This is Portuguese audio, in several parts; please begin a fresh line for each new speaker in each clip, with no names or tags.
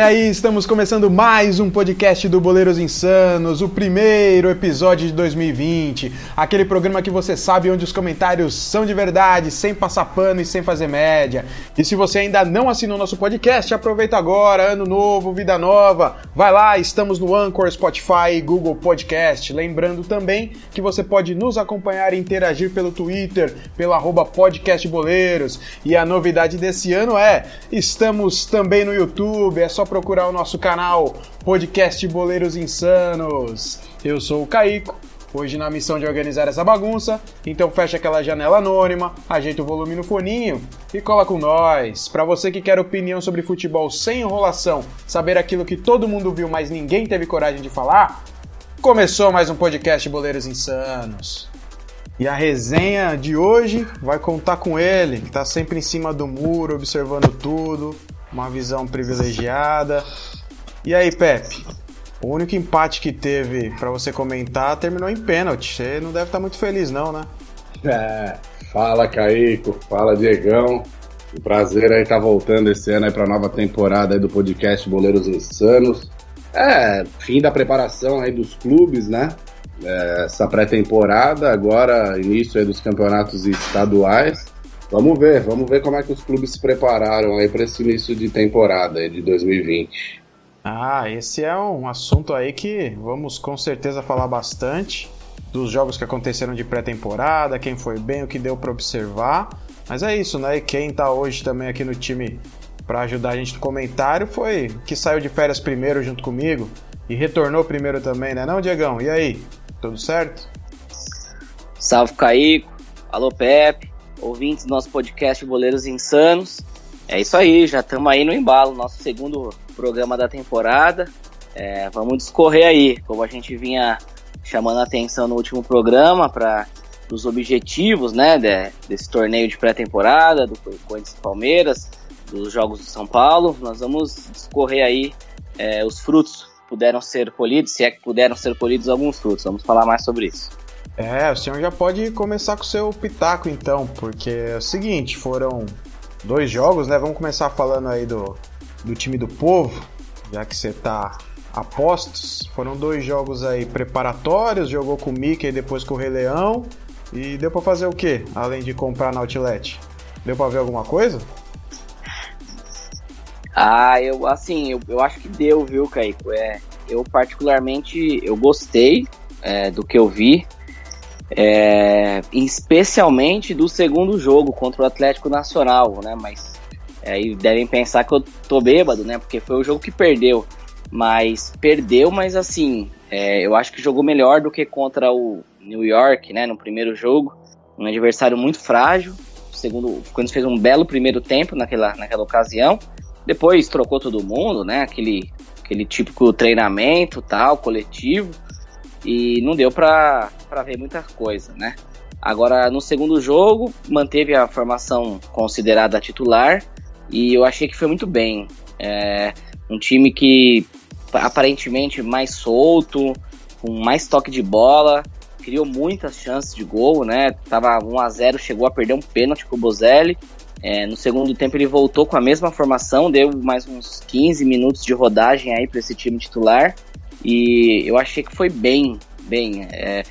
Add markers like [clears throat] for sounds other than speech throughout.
Olha aí, estamos começando mais um podcast do Boleiros Insanos, o primeiro episódio de 2020. Aquele programa que você sabe onde os comentários são de verdade, sem passar pano e sem fazer média. E se você ainda não assinou nosso podcast, aproveita agora, ano novo, vida nova. Vai lá, estamos no Anchor, Spotify e Google Podcast. Lembrando também que você pode nos acompanhar e interagir pelo Twitter, pelo arroba podcastboleiros. E a novidade desse ano é, estamos também no YouTube, é só procurar o nosso canal Podcast Boleiros Insanos. Eu sou o Caico, hoje na missão de organizar essa bagunça, então fecha aquela janela anônima, ajeita o volume no foninho e cola com nós. Para você que quer opinião sobre futebol sem enrolação, saber aquilo que todo mundo viu, mas ninguém teve coragem de falar, começou mais um podcast Boleiros Insanos. E a resenha de hoje vai contar com ele, que está sempre em cima do muro, observando tudo, uma visão privilegiada. E aí, Pepe? O único empate que teve para você comentar terminou em pênalti. Você não deve estar muito feliz, não, né?
É, fala, Caíco. Fala, Diegão. Um prazer aí tá voltando esse ano aí para a nova temporada aí do podcast Boleiros Insanos. É, fim da preparação aí dos clubes, né? É, essa pré-temporada, agora início aí dos campeonatos estaduais. Vamos ver, vamos ver como é que os clubes se prepararam aí para esse início de temporada de 2020.
Ah, esse é um assunto aí que vamos com certeza falar bastante dos jogos que aconteceram de pré-temporada, quem foi bem, o que deu para observar. Mas é isso, né? E quem tá hoje também aqui no time para ajudar a gente no comentário foi que saiu de férias primeiro junto comigo e retornou primeiro também, né, não, Diegão? E aí, tudo certo?
Salve, Caíco. Alô, Pepe ouvintes do nosso podcast Boleiros Insanos. É isso aí, já estamos aí no embalo, nosso segundo programa da temporada. É, vamos discorrer aí, como a gente vinha chamando a atenção no último programa, para os objetivos né, de, desse torneio de pré-temporada, do Corinthians e Palmeiras, dos Jogos do São Paulo. Nós vamos discorrer aí é, os frutos puderam ser colhidos, se é que puderam ser colhidos alguns frutos. Vamos falar mais sobre isso.
É, o senhor já pode começar com o seu pitaco então, porque é o seguinte, foram dois jogos, né? Vamos começar falando aí do, do time do povo, já que você tá a postos. Foram dois jogos aí preparatórios, jogou com o Mickey e depois com o Rei Leão. E deu para fazer o quê? Além de comprar na Outlet? Deu para ver alguma coisa?
Ah, eu assim, eu, eu acho que deu, viu, Kaico? É, eu particularmente eu gostei é, do que eu vi. É, especialmente do segundo jogo contra o Atlético Nacional, né? Mas aí devem pensar que eu tô bêbado, né? Porque foi o jogo que perdeu. Mas perdeu, mas assim, é, eu acho que jogou melhor do que contra o New York, né? No primeiro jogo. Um adversário muito frágil. Segundo, o Corinthians fez um belo primeiro tempo naquela, naquela ocasião. Depois trocou todo mundo, né? Aquele, aquele típico treinamento tal, coletivo e não deu para ver muita coisa, né? Agora, no segundo jogo, manteve a formação considerada titular e eu achei que foi muito bem. É um time que aparentemente mais solto, com mais toque de bola, criou muitas chances de gol, né? Tava 1 a 0 chegou a perder um pênalti com o Bozelli. É, no segundo tempo ele voltou com a mesma formação, deu mais uns 15 minutos de rodagem aí para esse time titular e eu achei que foi bem, bem. É,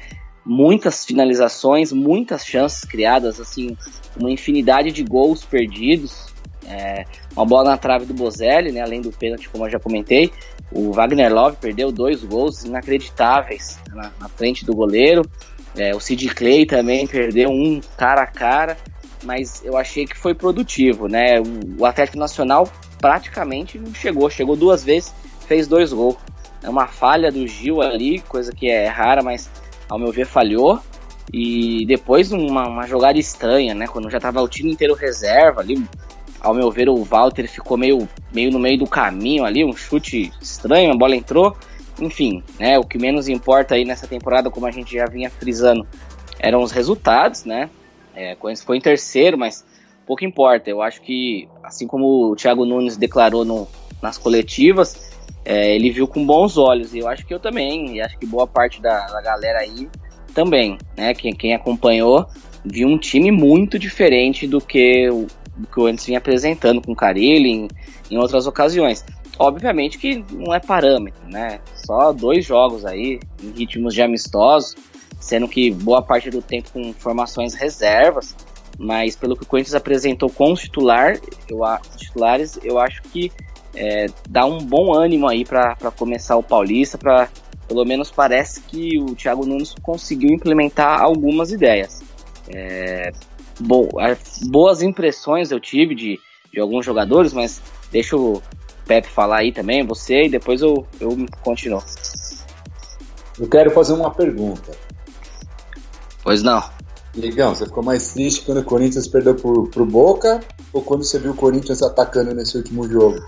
muitas finalizações, muitas chances criadas, assim, uma infinidade de gols perdidos. É, uma bola na trave do Bozelli, né, além do pênalti, como eu já comentei. O Wagner Love perdeu dois gols inacreditáveis na, na frente do goleiro. É, o Sid Clay também perdeu um cara a cara, mas eu achei que foi produtivo, né? O, Atlético Nacional praticamente não chegou, chegou duas vezes, fez dois gols. É uma falha do Gil ali, coisa que é rara, mas ao meu ver falhou. E depois uma, uma jogada estranha, né? Quando já tava o time inteiro reserva ali, ao meu ver o Walter ficou meio, meio no meio do caminho ali, um chute estranho, a bola entrou. Enfim, né? O que menos importa aí nessa temporada, como a gente já vinha frisando, eram os resultados, né? É, foi em terceiro, mas pouco importa. Eu acho que, assim como o Thiago Nunes declarou no, nas coletivas, é, ele viu com bons olhos. E eu acho que eu também, e acho que boa parte da, da galera aí também, né? Quem, quem acompanhou viu um time muito diferente do que o, do que o antes vinha apresentando com o Carilli em, em outras ocasiões. obviamente que não é parâmetro, né? Só dois jogos aí, em ritmos de amistosos, sendo que boa parte do tempo com formações reservas, mas pelo que o Corinthians apresentou com os, titular, eu, os titulares, eu acho que é, dá um bom ânimo aí para começar o Paulista, para pelo menos parece que o Thiago Nunes conseguiu implementar algumas ideias. É, bo, boas impressões eu tive de, de alguns jogadores, mas deixa o Pepe falar aí também, você, e depois eu, eu continuo.
Eu quero fazer uma pergunta.
Pois não.
Ligão, você ficou mais triste quando o Corinthians perdeu pro, pro Boca ou quando você viu o Corinthians atacando nesse último jogo?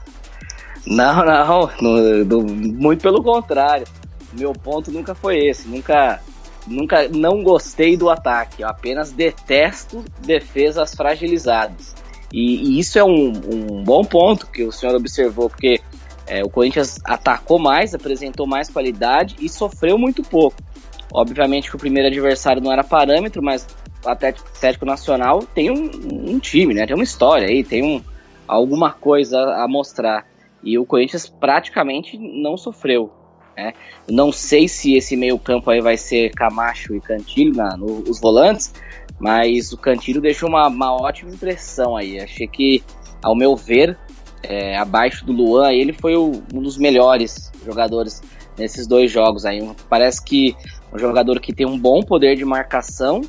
Não, [laughs] não, no, no, muito pelo contrário. Meu ponto nunca foi esse. Nunca, nunca não gostei do ataque. Eu apenas detesto defesas fragilizadas. E, e isso é um, um, bom ponto que o senhor observou, porque é, o Corinthians atacou mais, apresentou mais qualidade e sofreu muito pouco. Obviamente que o primeiro adversário não era parâmetro, mas o Atlético Nacional tem um, um, time, né? Tem uma história aí, tem um, alguma coisa a mostrar. E o Corinthians praticamente não sofreu. Né? Não sei se esse meio campo aí vai ser Camacho e Cantilho, na, no, os volantes, mas o Cantilho deixou uma, uma ótima impressão aí. Achei que, ao meu ver, é, abaixo do Luan, ele foi o, um dos melhores jogadores nesses dois jogos aí. Parece que um jogador que tem um bom poder de marcação,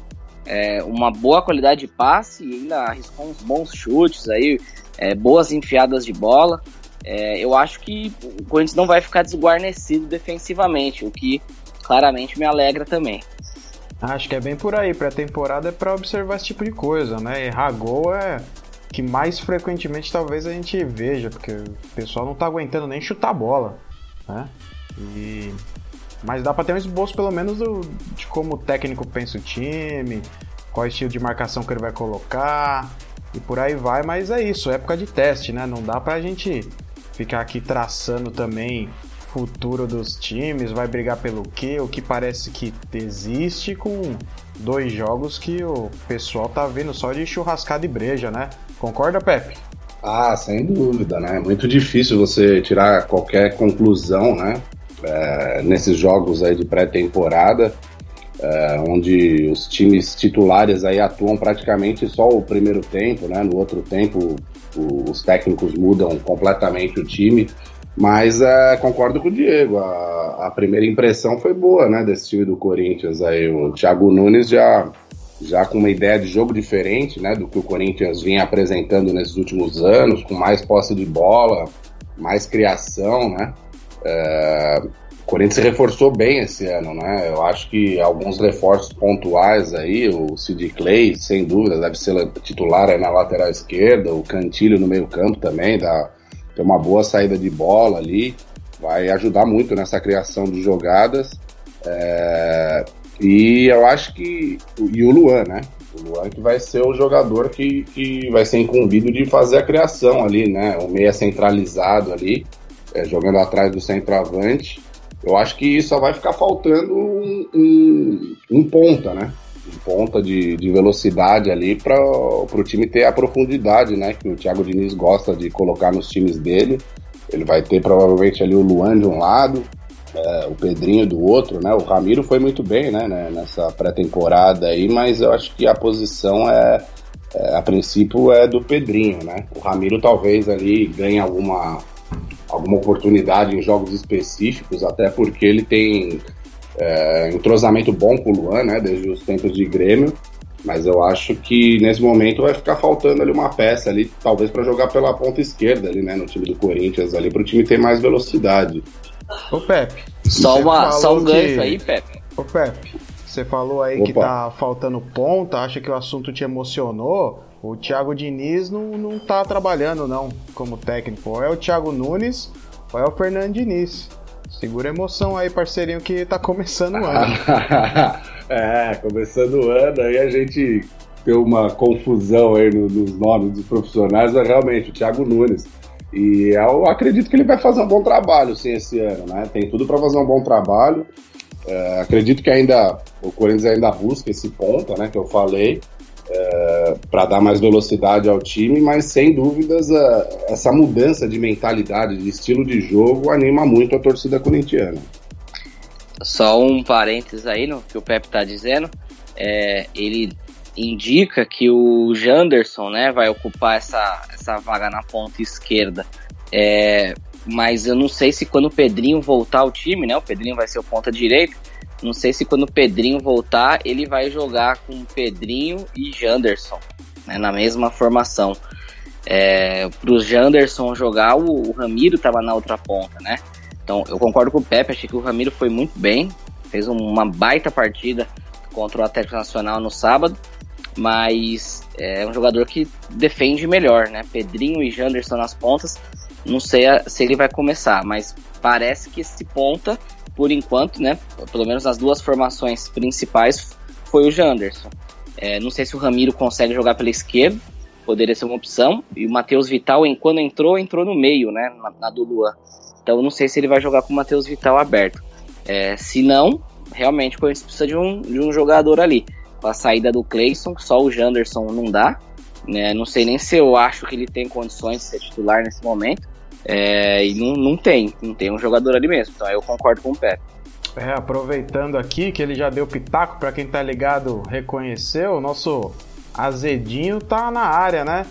é, uma boa qualidade de passe e ainda arriscou uns bons chutes aí, é, boas enfiadas de bola. É, eu acho que o Corinthians não vai ficar desguarnecido defensivamente, o que claramente me alegra também.
Acho que é bem por aí. Pré-temporada é para observar esse tipo de coisa, né? Errar gol é que mais frequentemente talvez a gente veja, porque o pessoal não tá aguentando nem chutar a bola, né? E mas dá para ter um esboço pelo menos do, de como o técnico pensa o time, qual estilo de marcação que ele vai colocar e por aí vai, mas é isso, época de teste, né? Não dá pra gente ficar aqui traçando também futuro dos times, vai brigar pelo quê, o que parece que existe com dois jogos que o pessoal tá vendo só de churrascada e breja, né? Concorda, Pepe?
Ah, sem dúvida, né? É muito difícil você tirar qualquer conclusão, né? é, nesses jogos aí de pré-temporada, é, onde os times titulares aí atuam praticamente só o primeiro tempo, né? No outro tempo, os técnicos mudam completamente o time. Mas é, concordo com o Diego, a, a, primeira impressão foi boa, né, desse time do Corinthians. Aí o Thiago Nunes já, já com uma ideia de jogo diferente, né, do que o Corinthians vinha apresentando nesses últimos anos, com mais posse de bola, mais criação, né. É, Corinthians se reforçou bem esse ano, né? Eu acho que alguns reforços pontuais aí, o Sid Clay, sem dúvida, deve ser titular aí na lateral esquerda, o Cantilho no meio campo também, dá, tem uma boa saída de bola ali, vai ajudar muito nessa criação de jogadas. É, e eu acho que. E o Luan, né? O Luan que vai ser o jogador que, que vai ser incumbido de fazer a criação ali, né? O meia centralizado ali é, jogando atrás do centroavante. Eu acho que só vai ficar faltando um, um, um ponta, né? Um ponta de, de velocidade ali para o time ter a profundidade, né? Que o Thiago Diniz gosta de colocar nos times dele. Ele vai ter provavelmente ali o Luan de um lado, é, o Pedrinho do outro, né? O Ramiro foi muito bem, né? né nessa pré-temporada aí, mas eu acho que a posição é, é, a princípio é do Pedrinho, né? O Ramiro talvez ali ganhe alguma alguma oportunidade em jogos específicos, até porque ele tem é, entrosamento bom com o Luan, né, desde os tempos de Grêmio, mas eu acho que nesse momento vai ficar faltando ali uma peça ali, talvez para jogar pela ponta esquerda ali, né, no time do Corinthians ali, para o time ter mais velocidade.
Ô Pepe,
só, uma, só um gancho que... aí, Pepe.
Ô Pepe, você falou aí Opa. que tá faltando ponta, acha que o assunto te emocionou? O Thiago Diniz não, não tá trabalhando, não, como técnico. Ou é o Thiago Nunes, ou é o Fernando Diniz. Segura a emoção aí, parceirinho, que tá começando o ano. [laughs]
é, começando o ano, aí a gente tem uma confusão aí no, nos nomes dos profissionais, mas realmente, o Thiago Nunes. E eu acredito que ele vai fazer um bom trabalho, sim, esse ano, né? Tem tudo para fazer um bom trabalho. É, acredito que ainda o Corinthians ainda busca esse ponto, né, que eu falei. É, para dar mais velocidade ao time, mas sem dúvidas essa mudança de mentalidade, de estilo de jogo, anima muito a torcida corintiana.
Só um parênteses aí no que o Pepe está dizendo, é, ele indica que o Janderson né, vai ocupar essa, essa vaga na ponta esquerda. É, mas eu não sei se quando o Pedrinho voltar ao time, né? O Pedrinho vai ser o ponta direito. Não sei se quando o Pedrinho voltar, ele vai jogar com Pedrinho e Janderson, né, na mesma formação. É, Para o Janderson jogar, o, o Ramiro estava na outra ponta, né? Então eu concordo com o Pepe, achei que o Ramiro foi muito bem, fez uma baita partida contra o Atlético Nacional no sábado, mas é um jogador que defende melhor, né? Pedrinho e Janderson nas pontas, não sei se ele vai começar, mas parece que esse ponta, por enquanto, né? Pelo menos nas duas formações principais, foi o Janderson. É, não sei se o Ramiro consegue jogar pela esquerda, poderia ser uma opção. E o Matheus Vital, quando entrou, entrou no meio, né? Na, na do Luan. Então não sei se ele vai jogar com o Matheus Vital aberto. É, se não, realmente o Corinthians precisa de um, de um jogador ali. Com a saída do Cleison, só o Janderson não dá. Né? Não sei nem se eu acho que ele tem condições de ser titular nesse momento. É, e não, não tem, não tem um jogador ali mesmo. Então eu concordo com o Pé.
É, aproveitando aqui que ele já deu pitaco, para quem tá ligado reconheceu, o nosso Azedinho tá na área, né?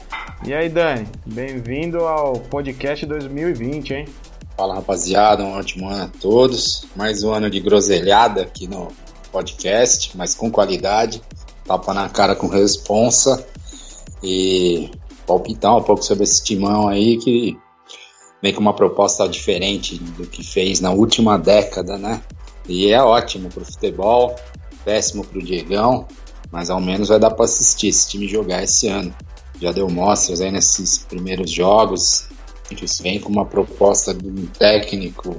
E aí, Dani, bem-vindo ao podcast 2020, hein?
Fala rapaziada, um ótimo ano a todos. Mais um ano de groselhada aqui no podcast, mas com qualidade. Tapa na cara com responsa. E palpitar um pouco sobre esse timão aí que vem com uma proposta diferente do que fez na última década, né? E é ótimo pro futebol, péssimo pro Diegão, mas ao menos vai dar para assistir esse time jogar esse ano. Já deu mostras aí nesses primeiros jogos, que vem com uma proposta de um técnico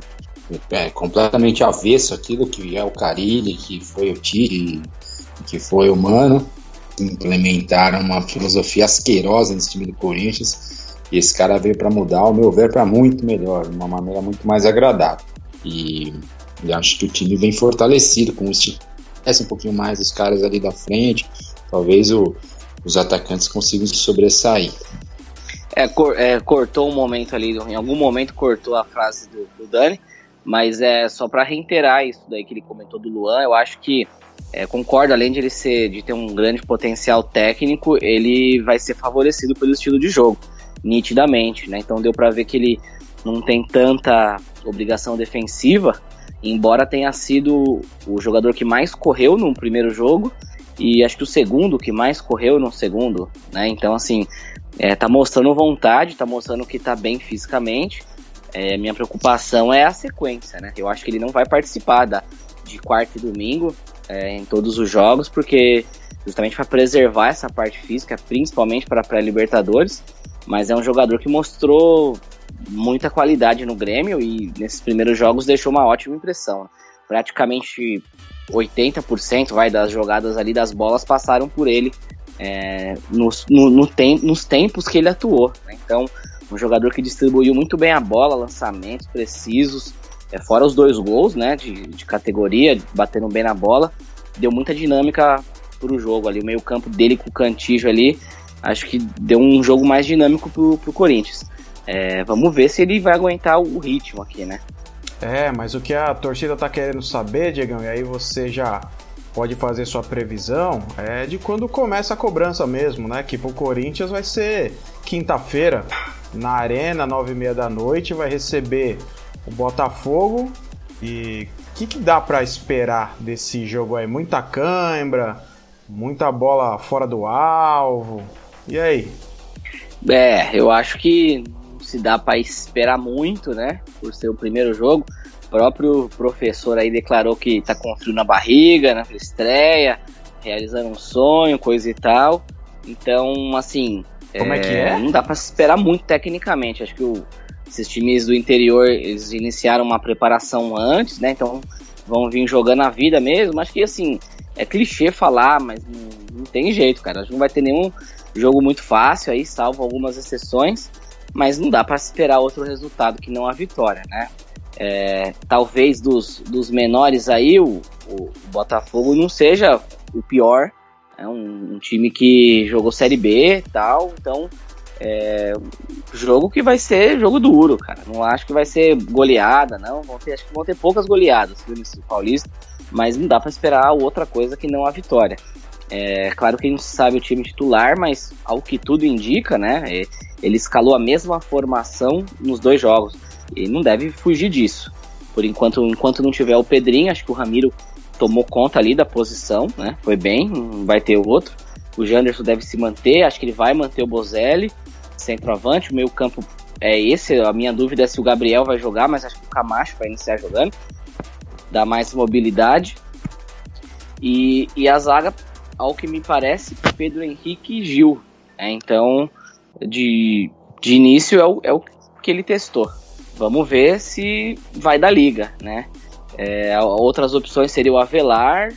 é, completamente avesso aquilo que é o Carilli, que foi o Tiri, que foi o Mano, implementaram uma filosofia asquerosa nesse time do Corinthians e esse cara veio para mudar, ao meu ver, para muito melhor, de uma maneira muito mais agradável. E, e acho que o time vem fortalecido com os um pouquinho mais os caras ali da frente, talvez o, os atacantes consigam se sobressair.
É, cor, é, cortou um momento ali, em algum momento cortou a frase do, do Dani, mas é só para reiterar isso daí que ele comentou do Luan, eu acho que é, concordo, além de ele ser de ter um grande potencial técnico, ele vai ser favorecido pelo estilo de jogo nitidamente, né? Então deu para ver que ele não tem tanta obrigação defensiva, embora tenha sido o jogador que mais correu no primeiro jogo e acho que o segundo que mais correu no segundo, né? Então assim, é, tá mostrando vontade, tá mostrando que tá bem fisicamente. É, minha preocupação é a sequência, né? Eu acho que ele não vai participar da, de quarta e domingo é, em todos os jogos, porque justamente para preservar essa parte física, principalmente para pré-libertadores mas é um jogador que mostrou muita qualidade no Grêmio e nesses primeiros jogos deixou uma ótima impressão. Praticamente 80% vai das jogadas ali das bolas passaram por ele é, nos, no, no tem, nos tempos que ele atuou. Né? Então, um jogador que distribuiu muito bem a bola, lançamentos precisos, é, fora os dois gols né, de, de categoria, batendo bem na bola, deu muita dinâmica para o jogo ali. O meio-campo dele com o Cantijo ali acho que deu um jogo mais dinâmico pro, pro Corinthians. É, vamos ver se ele vai aguentar o ritmo aqui, né?
É, mas o que a torcida tá querendo saber, Diegão, e aí você já pode fazer sua previsão, é de quando começa a cobrança mesmo, né? Que pro Corinthians vai ser quinta-feira, na Arena, nove e meia da noite, vai receber o Botafogo. E o que, que dá para esperar desse jogo aí? Muita cãibra, muita bola fora do alvo. E aí?
É, eu acho que não se dá para esperar muito, né? Por ser o primeiro jogo. O próprio professor aí declarou que tá com frio na barriga, na estreia, realizando um sonho, coisa e tal. Então, assim.
Como é, é que é?
Não dá para esperar muito tecnicamente. Acho que o, esses times do interior eles iniciaram uma preparação antes, né? Então vão vir jogando a vida mesmo. Acho que assim, é clichê falar, mas não, não tem jeito, cara. Acho que não vai ter nenhum Jogo muito fácil aí, salvo algumas exceções, mas não dá para esperar outro resultado que não a vitória, né? É, talvez dos, dos menores aí, o, o, Botafogo não seja o pior É um, um time que jogou Série B e tal, então é, jogo que vai ser jogo duro, cara. Não acho que vai ser goleada, não. Vão ter, acho que vão ter poucas goleadas no Paulista, mas não dá para esperar outra coisa que não a vitória. É claro que a gente sabe o time titular, mas ao que tudo indica, né? É, ele escalou a mesma formação nos dois jogos. E não deve fugir disso. Por enquanto, enquanto não tiver o Pedrinho, acho que o Ramiro tomou conta ali da posição, né? Foi bem, não vai ter o outro. O Janderson deve se manter, acho que ele vai manter o Bozelli, centroavante. O meio campo é esse, a minha dúvida é se o Gabriel vai jogar, mas acho que o Camacho vai iniciar jogando. Dá mais mobilidade. E, e a zaga, ao que me parece, Pedro Henrique e Gil. É, então, de, de início é o, é o que ele testou. Vamos ver se vai da liga, né? É, outras opções seriam o Avelar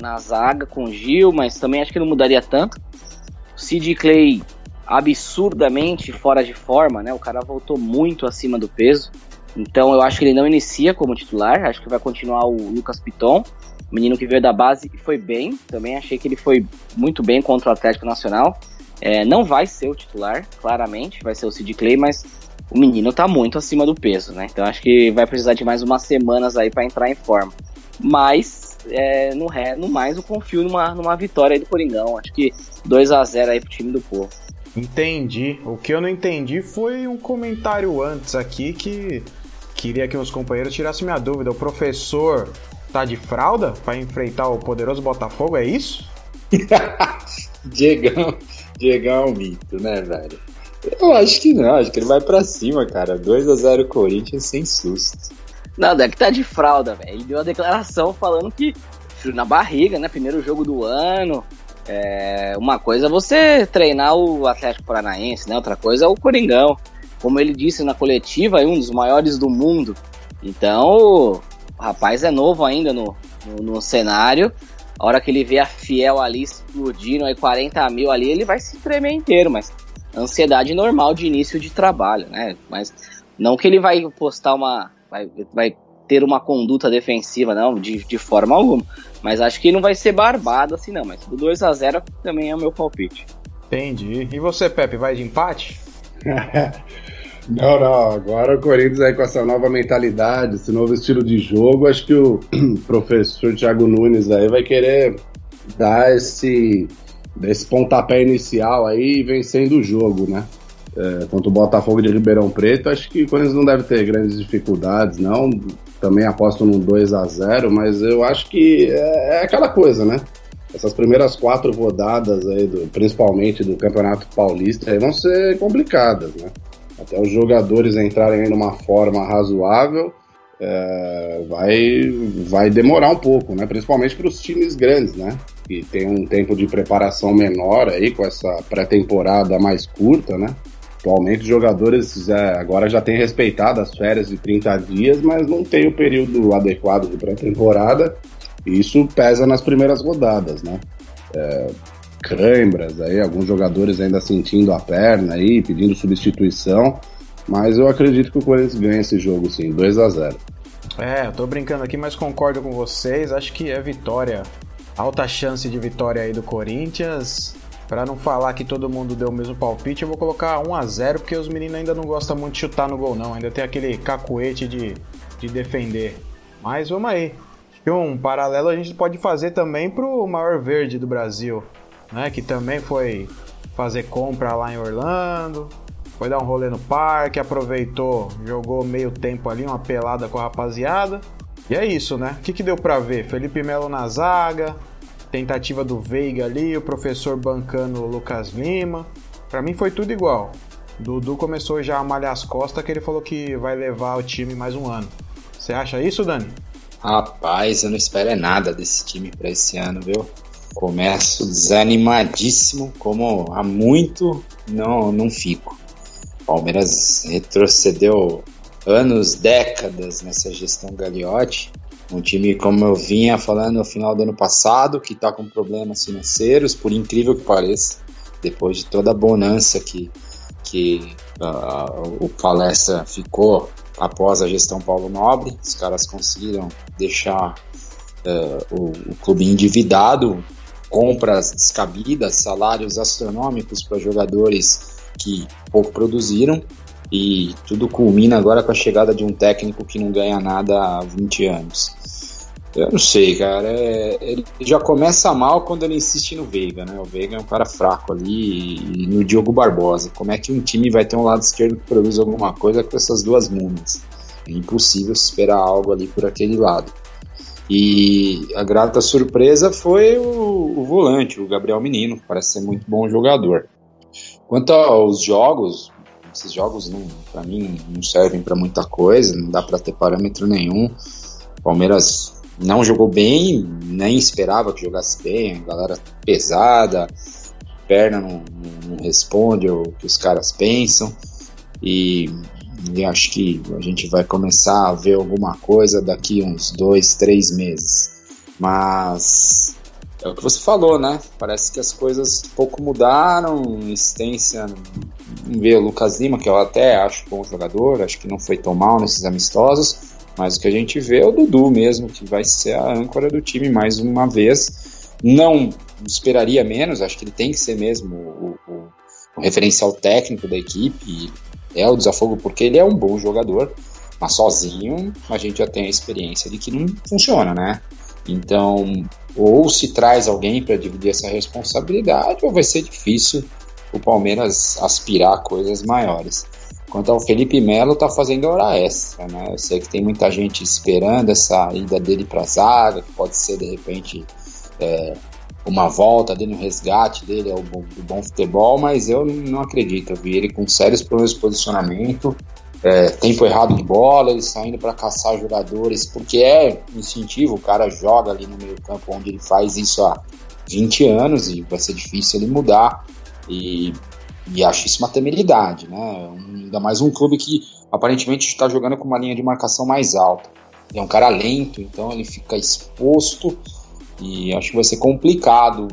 na zaga com Gil, mas também acho que não mudaria tanto. Sid Clay absurdamente fora de forma, né? O cara voltou muito acima do peso. Então eu acho que ele não inicia como titular, acho que vai continuar o Lucas Piton, menino que veio da base e foi bem. Também achei que ele foi muito bem contra o Atlético Nacional. É, não vai ser o titular, claramente, vai ser o Sid Clay, mas o menino tá muito acima do peso, né? Então acho que vai precisar de mais umas semanas aí para entrar em forma. Mas é, no, ré, no mais eu confio numa, numa vitória aí do Coringão. Acho que 2 a 0 aí pro time do povo.
Entendi. O que eu não entendi foi um comentário antes aqui que queria que os companheiros tirassem minha dúvida. O professor tá de fralda para enfrentar o poderoso Botafogo, é isso? [laughs]
Diegão, Diegão é um mito, né, velho? Eu acho que não, acho que ele vai para cima, cara. 2 a 0 Corinthians sem susto.
Não, deve tá de fralda, velho. Ele deu uma declaração falando que na barriga, né? Primeiro jogo do ano. É, uma coisa é você treinar o Atlético Paranaense, né? Outra coisa é o Coringão. Como ele disse na coletiva, é um dos maiores do mundo. Então, o rapaz é novo ainda no, no, no cenário. A hora que ele vê a Fiel ali explodindo, aí 40 mil ali, ele vai se tremer inteiro, mas ansiedade normal de início de trabalho, né? Mas não que ele vai postar uma. Vai, vai ter uma conduta defensiva, não, de, de forma alguma. Mas acho que não vai ser barbado assim, não. Mas do 2 a 0 também é o meu palpite.
Entendi. E você, Pepe, vai de empate? [laughs]
não, não. Agora o Corinthians aí com essa nova mentalidade, esse novo estilo de jogo, acho que o [clears throat] professor Thiago Nunes aí vai querer dar esse desse pontapé inicial aí vencendo o jogo, né? É, contra o Botafogo de Ribeirão Preto, acho que o Corinthians não deve ter grandes dificuldades, não. Também aposto num 2 a 0 mas eu acho que é, é aquela coisa, né? Essas primeiras quatro rodadas aí, do, principalmente do Campeonato Paulista, aí vão ser complicadas, né? Até os jogadores entrarem numa forma razoável, é, vai, vai demorar um pouco, né? Principalmente para os times grandes, né? Que tem um tempo de preparação menor aí, com essa pré-temporada mais curta, né? Atualmente os jogadores já, agora já têm respeitado as férias de 30 dias, mas não tem o período adequado de pré-temporada. Isso pesa nas primeiras rodadas, né? É, câimbras aí, alguns jogadores ainda sentindo a perna aí, pedindo substituição. Mas eu acredito que o Corinthians ganha esse jogo sim, 2 a 0
É, eu tô brincando aqui, mas concordo com vocês. Acho que é vitória. Alta chance de vitória aí do Corinthians. Para não falar que todo mundo deu o mesmo palpite, eu vou colocar 1 a 0 porque os meninos ainda não gostam muito de chutar no gol, não. Ainda tem aquele cacuete de, de defender. Mas vamos aí. Um paralelo a gente pode fazer também pro maior verde do Brasil, né? Que também foi fazer compra lá em Orlando, foi dar um rolê no parque, aproveitou, jogou meio tempo ali, uma pelada com a rapaziada. E é isso, né? O que, que deu pra ver? Felipe Melo na zaga, tentativa do Veiga ali, o professor bancando o Lucas Lima. Para mim foi tudo igual. Dudu começou já a malhar as costas que ele falou que vai levar o time mais um ano. Você acha isso, Dani?
Rapaz, eu não espero nada desse time para esse ano, viu? Começo desanimadíssimo, como há muito não, não fico. Palmeiras retrocedeu anos, décadas nessa gestão Gagliotti. Um time, como eu vinha falando no final do ano passado, que está com problemas financeiros, por incrível que pareça, depois de toda a bonança que, que uh, o Palestra ficou após a gestão Paulo Nobre, os caras conseguiram deixar uh, o, o clube endividado compras descabidas, salários astronômicos para jogadores que pouco produziram e tudo culmina agora com a chegada de um técnico que não ganha nada há 20 anos. Eu não sei, cara. É, ele já começa mal quando ele insiste no Veiga, né? O Veiga é um cara fraco ali e no Diogo Barbosa. Como é que um time vai ter um lado esquerdo que produz alguma coisa com essas duas múmias? É impossível esperar algo ali por aquele lado. E a grata surpresa foi o, o volante, o Gabriel Menino, parece ser muito bom jogador. Quanto aos jogos, esses jogos para mim não servem para muita coisa, não dá para ter parâmetro nenhum. Palmeiras não jogou bem, nem esperava que jogasse bem, a galera pesada, perna não, não, não responde o que os caras pensam. E, e, acho que a gente vai começar a ver alguma coisa daqui uns dois, três meses. Mas é o que você falou, né? Parece que as coisas pouco mudaram. Insistência em ver o Lucas Lima, que eu até acho bom jogador, acho que não foi tão mal nesses amistosos. Mas o que a gente vê é o Dudu mesmo, que vai ser a âncora do time mais uma vez. Não esperaria menos, acho que ele tem que ser mesmo o, o, o referencial técnico da equipe. É o desafogo porque ele é um bom jogador, mas sozinho a gente já tem a experiência de que não funciona, né? Então, ou se traz alguém para dividir essa responsabilidade, ou vai ser difícil o Palmeiras aspirar a coisas maiores. Quanto ao Felipe Melo, tá fazendo hora extra, né? Eu sei que tem muita gente esperando essa ida dele para zaga, que pode ser de repente é, uma volta dele, um resgate dele ao bom, do bom futebol, mas eu não acredito. Eu vi ele com sérios problemas de posicionamento, é, tempo errado de bola, ele saindo para caçar jogadores, porque é incentivo, o cara joga ali no meio campo onde ele faz isso há 20 anos e vai ser difícil ele mudar. E e acho isso uma temeridade, né? Ainda mais um clube que aparentemente está jogando com uma linha de marcação mais alta. É um cara lento, então ele fica exposto e acho que vai ser complicado.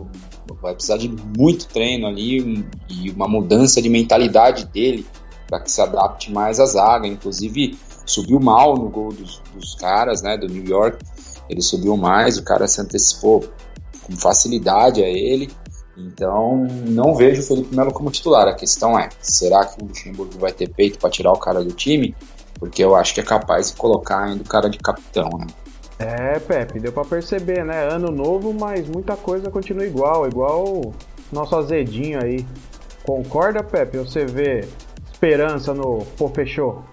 Vai precisar de muito treino ali e uma mudança de mentalidade dele para que se adapte mais à zaga. Inclusive, subiu mal no gol dos, dos caras, né? Do New York. Ele subiu mais, o cara se antecipou com facilidade a ele. Então, não vejo o Felipe Melo como titular. A questão é: será que o Luxemburgo vai ter peito para tirar o cara do time? Porque eu acho que é capaz de colocar ainda o cara de capitão, né?
É, Pepe, deu para perceber, né? Ano novo, mas muita coisa continua igual, igual nosso azedinho aí. Concorda, Pepe? Você vê esperança no Pô Fechou?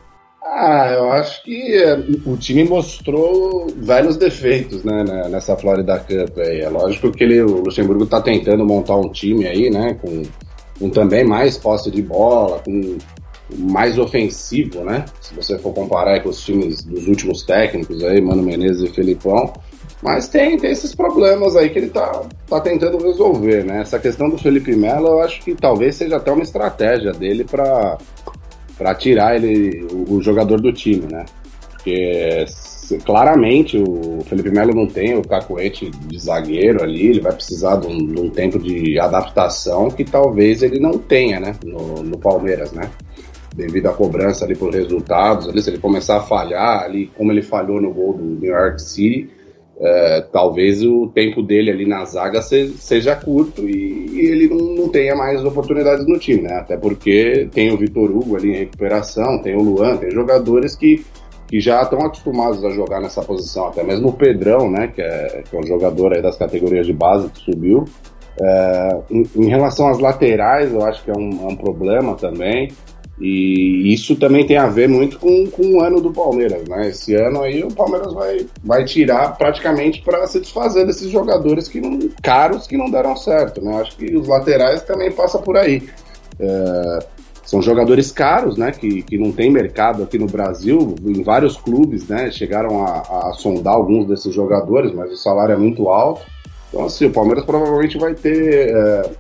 Ah, eu acho que é, o time mostrou vários defeitos né, nessa Florida Cup aí. É lógico que ele, o Luxemburgo está tentando montar um time aí, né? Com, com também mais posse de bola, com mais ofensivo, né? Se você for comparar com os times dos últimos técnicos aí, Mano Menezes e Felipão. Mas tem, tem esses problemas aí que ele tá, tá tentando resolver, né? Essa questão do Felipe Melo, eu acho que talvez seja até uma estratégia dele para para tirar ele, o, o, jogador do time, né? Porque claramente o Felipe Melo não tem o cacuete de zagueiro ali, ele vai precisar de um, de um tempo de adaptação que talvez ele não tenha, né? No, no Palmeiras, né? Devido à cobrança ali por resultados, ali, se ele começar a falhar ali, como ele falhou no gol do New York City, é, talvez o tempo dele ali na zaga seja curto e, e ele não, não, tenha mais oportunidades no time, né? Até porque tem o Vitor Hugo ali em recuperação, tem o Luan, tem jogadores que, que já estão acostumados a jogar nessa posição, até mesmo o Pedrão, né? Que é, que é um jogador aí das categorias de base que subiu. É, em, em, relação às laterais, eu acho que é um, é um problema também. E isso também tem a ver muito com, com o ano do Palmeiras, né? Esse ano aí o Palmeiras vai, vai tirar praticamente para se desfazer desses jogadores que não, caros que não deram certo, né? Acho que os laterais também passa por aí. É, são jogadores caros, né? Que, que não tem mercado aqui no Brasil, em vários clubes, né? Chegaram a, a sondar alguns desses jogadores, mas o salário é muito alto. Então, assim, o Palmeiras provavelmente vai ter é,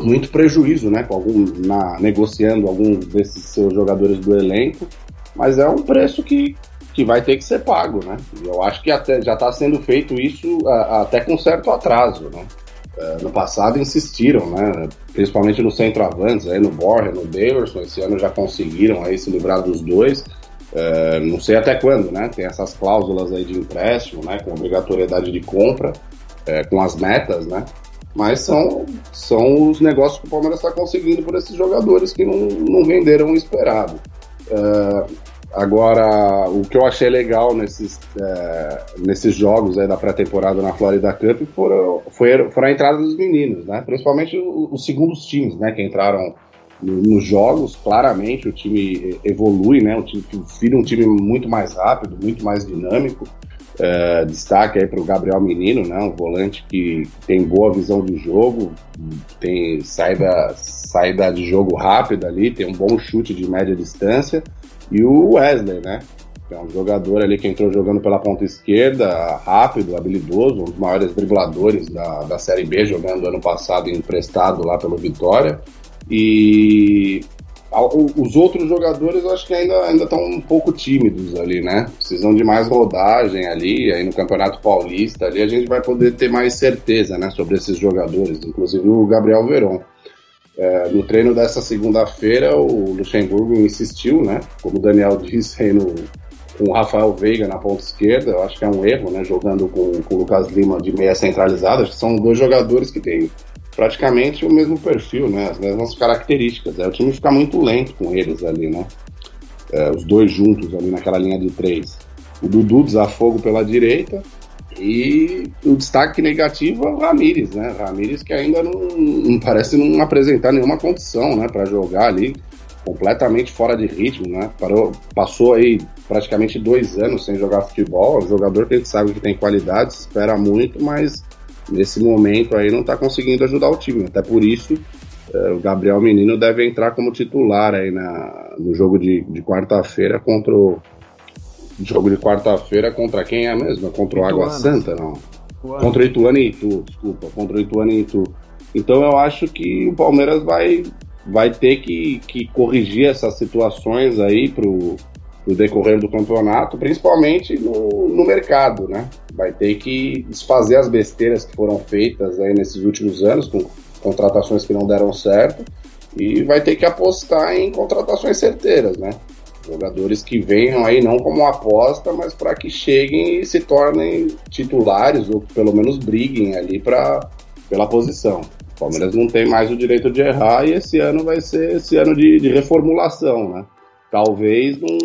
muito prejuízo, né, com algum, na, negociando alguns desses seus jogadores do elenco, mas é um preço que, que vai ter que ser pago, né? E eu acho que até já está sendo feito isso a, até com certo atraso, né? É, no passado insistiram, né? Principalmente no centroavantes, aí no Borja, no Davidson, esse ano já conseguiram aí se livrar dos dois. É, não sei até quando, né? Tem essas cláusulas aí de empréstimo, né? Com obrigatoriedade de compra, é, com as metas, né? Mas são, são os negócios que o Palmeiras está conseguindo por esses jogadores que não, não venderam o esperado. Uh, agora, o que eu achei legal nesses, uh, nesses jogos da pré-temporada na Florida Cup foram, foi, foram a entrada dos meninos, né? Principalmente os, os segundos times, né? Que entraram nos jogos, claramente o time evolui, né? O time vira um time muito mais rápido, muito mais dinâmico. Uh, destaque aí para o Gabriel Menino, né? Um volante que tem boa visão de jogo, tem saída, saída de jogo rápida ali, tem um bom chute de média distância. E o Wesley, né? Que é um jogador ali que entrou jogando pela ponta esquerda, rápido, habilidoso, um dos maiores dribladores da, da Série B, jogando ano passado emprestado lá pelo Vitória. E os outros jogadores eu acho que ainda ainda estão um pouco tímidos ali, né? Precisam de mais rodagem ali, aí no Campeonato Paulista ali a gente vai poder ter mais certeza, né, sobre esses jogadores, inclusive o Gabriel Veron. É, no treino dessa segunda-feira o Luxemburgo insistiu, né, como o Daniel [laughs] disse aí no com o Rafael Veiga na ponta esquerda, eu acho que é um erro, né, jogando com, com o Lucas Lima de meia centralizada, acho que são dois jogadores que têm praticamente o mesmo perfil, né? As mesmas características. É, o time fica muito lento com eles ali, né? É, os dois juntos ali naquela linha de três. O Dudu desafogo pela direita e o destaque negativo é o Ramires, né? Ramires que ainda não, não parece não apresentar nenhuma condição, né? Para jogar ali completamente fora de ritmo, né? Parou, passou aí praticamente dois anos sem jogar futebol. Um jogador que a gente sabe que tem qualidade, espera muito, mas nesse momento aí não está conseguindo ajudar o time. Até por isso, é, o Gabriel Menino deve entrar como titular aí na, no jogo de, de quarta-feira contra o. Jogo de quarta-feira contra quem é mesmo? Contra o Água Santa, não? Ituano. Contra o Ituano e Itu, desculpa, contra o Ituano e Itu. Então eu acho que o Palmeiras vai, vai ter que, que corrigir essas situações aí pro, no decorrer do campeonato, principalmente no, no mercado, né? Vai ter que desfazer as besteiras que foram feitas aí nesses últimos anos, com contratações que não deram certo, e vai ter que apostar em contratações certeiras, né? Jogadores que venham aí não como aposta, mas para que cheguem e se tornem titulares, ou pelo menos briguem ali pra, pela posição. O Palmeiras não tem mais o direito de errar e esse ano vai ser esse ano de, de reformulação, né? talvez não,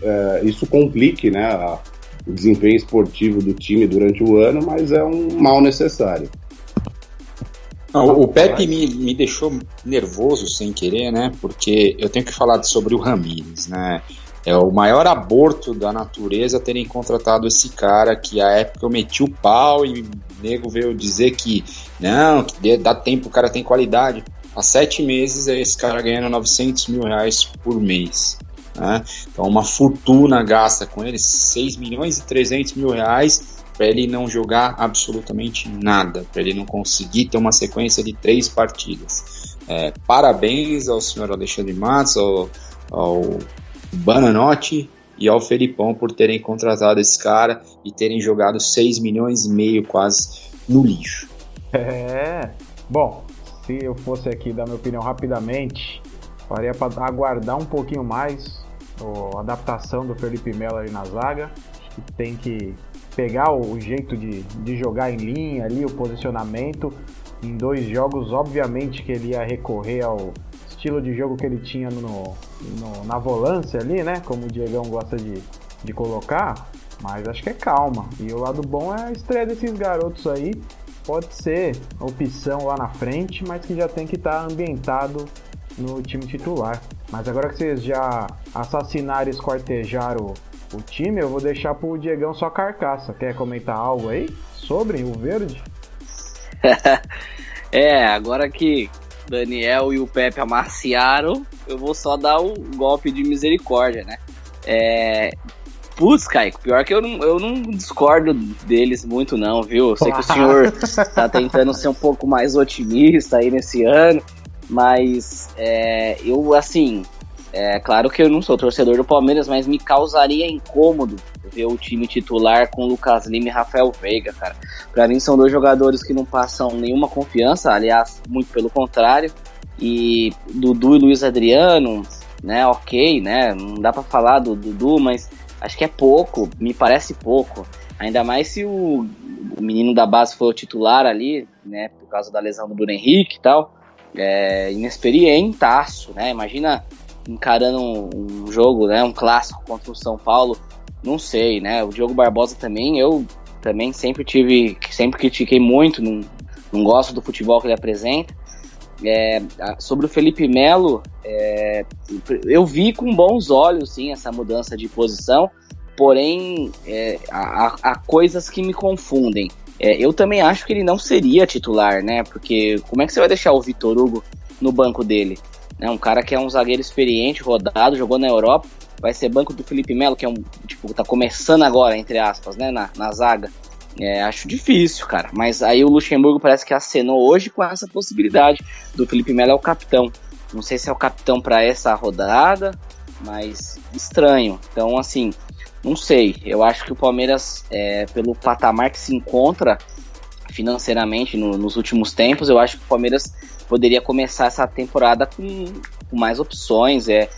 é, isso complique né, a, o desempenho esportivo do time durante o ano, mas é um mal necessário.
Não, o Pepe me, me deixou nervoso sem querer, né? Porque eu tenho que falar sobre o Ramires, né? É o maior aborto da natureza terem contratado esse cara que a época eu meti o pau e o nego veio dizer que não, que dá tempo, o cara tem qualidade. Há sete meses é esse cara ganhando 900 mil reais por mês. Né? Então, uma fortuna gasta com ele, 6 milhões e 300 mil reais para ele não jogar absolutamente nada, para ele não conseguir ter uma sequência de três partidas. É, parabéns ao senhor Alexandre Matos, ao, ao Bananotti e ao Felipão por terem contratado esse cara e terem jogado 6 milhões e meio quase no lixo.
É, bom, se eu fosse aqui dar minha opinião rapidamente, faria para aguardar um pouquinho mais a adaptação do Felipe Melo ali na zaga. Acho que tem que pegar o jeito de, de jogar em linha ali, o posicionamento. Em dois jogos, obviamente que ele ia recorrer ao estilo de jogo que ele tinha no, no na volância ali, né? Como o Diegão gosta de, de colocar. Mas acho que é calma. E o lado bom é a estreia desses garotos aí. Pode ser opção lá na frente, mas que já tem que estar tá ambientado no time titular. Mas agora que vocês já assassinaram e esquartejaram o, o time, eu vou deixar pro Diegão sua carcaça. Quer comentar algo aí sobre o verde? [laughs]
é, agora que Daniel e o Pepe amaciaram, eu vou só dar o um golpe de misericórdia, né? É, Putz, Kaico, pior que eu não, eu não discordo deles muito, não, viu? Eu sei que o senhor [laughs] tá tentando ser um pouco mais otimista aí nesse ano. Mas é, eu, assim, é claro que eu não sou torcedor do Palmeiras, mas me causaria incômodo ver o time titular com Lucas Lima e Rafael Veiga, cara. Pra mim são dois jogadores que não passam nenhuma confiança, aliás, muito pelo contrário. E Dudu e Luiz Adriano, né, ok, né, não dá para falar do Dudu, mas acho que é pouco, me parece pouco. Ainda mais se o o menino da base foi o titular ali, né, por causa da lesão do Bruno Henrique e tal. É, inexperientaço, né? Imagina encarando um, um, jogo, né, um clássico contra o São Paulo, não sei, né? O Diogo Barbosa também, eu também sempre tive, sempre critiquei muito, não, não gosto do futebol que ele apresenta. É, sobre o Felipe Melo, é, eu vi com bons olhos, sim, essa mudança de posição, porém, é, há, há, coisas que me confundem. É, eu também acho que ele não seria titular, né? Porque como é que você vai deixar o Vitor Hugo no banco dele? Né? Um cara que é um zagueiro experiente, rodado, jogou na Europa, vai ser banco do Felipe Melo, que é um, tipo, tá começando agora, entre aspas, né, na, na zaga. É, acho difícil, cara. Mas aí o Luxemburgo parece que acenou hoje com essa possibilidade do Felipe Melo é o capitão. Não sei se é o capitão para essa rodada, mas estranho. Então, assim, não sei. Eu acho que o Palmeiras, é, pelo patamar que se encontra financeiramente no, nos últimos tempos, eu acho que o Palmeiras poderia começar essa temporada com, com mais opções. É,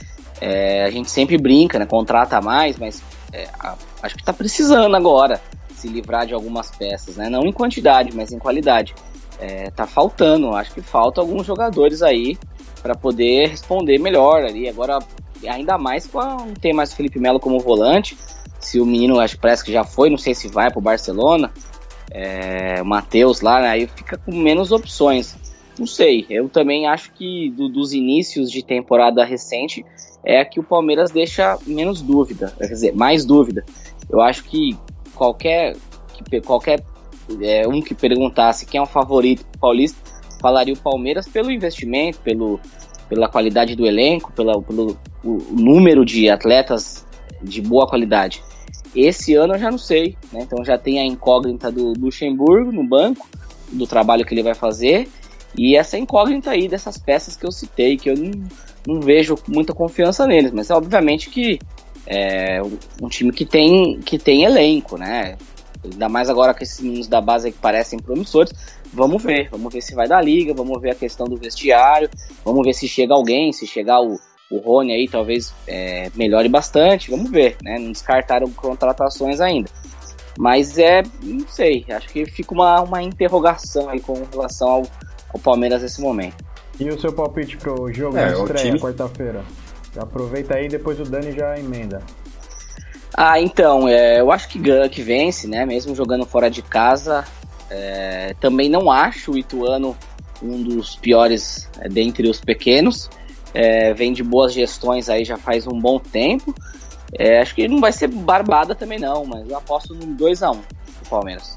é, a gente sempre brinca, né? Contrata mais, mas é, a, acho que está precisando agora se livrar de algumas peças, né? Não em quantidade, mas em qualidade. É, tá faltando, acho que falta alguns jogadores aí para poder responder melhor ali. Agora, ainda mais com ter mais o Felipe Melo como volante. Se o menino, acho que parece que já foi, não sei se vai pro Barcelona. É, o Matheus lá, né, aí fica com menos opções. Não sei, eu também acho que do, dos inícios de temporada recente é que o Palmeiras deixa menos dúvida, quer dizer, mais dúvida. Eu acho que qualquer, que, qualquer é, um que perguntasse quem é o favorito paulista, falaria o Palmeiras pelo investimento, pelo, pela qualidade do elenco, pela, pelo número de atletas de boa qualidade. Esse ano eu já não sei, né? Então já tem a incógnita do Luxemburgo no banco, do trabalho que ele vai fazer, e essa incógnita aí dessas peças que eu citei, que eu não, não vejo muita confiança neles, mas é obviamente que é um time que tem, que tem elenco, né? Ainda mais agora com esses meninos da base que parecem promissores. Vamos ver, vamos ver se vai dar liga, vamos ver a questão do vestiário, vamos ver se chega alguém, se chegar o, o Rony aí talvez é, melhore bastante, vamos ver, né? Não descartaram contratações ainda. Mas é, não sei, acho que fica uma, uma interrogação aí com relação ao, ao Palmeiras nesse momento.
E o seu palpite pro jogo é, estreia, time... quarta-feira? Aproveita aí, depois o Dani já emenda.
Ah, então, é, eu acho que, que vence, né? Mesmo jogando fora de casa. É, também não acho o Ituano um dos piores é, dentre os pequenos. É, vem de boas gestões aí já faz um bom tempo. É, acho que não vai ser barbada também não, mas eu aposto no 2x1 do Palmeiras.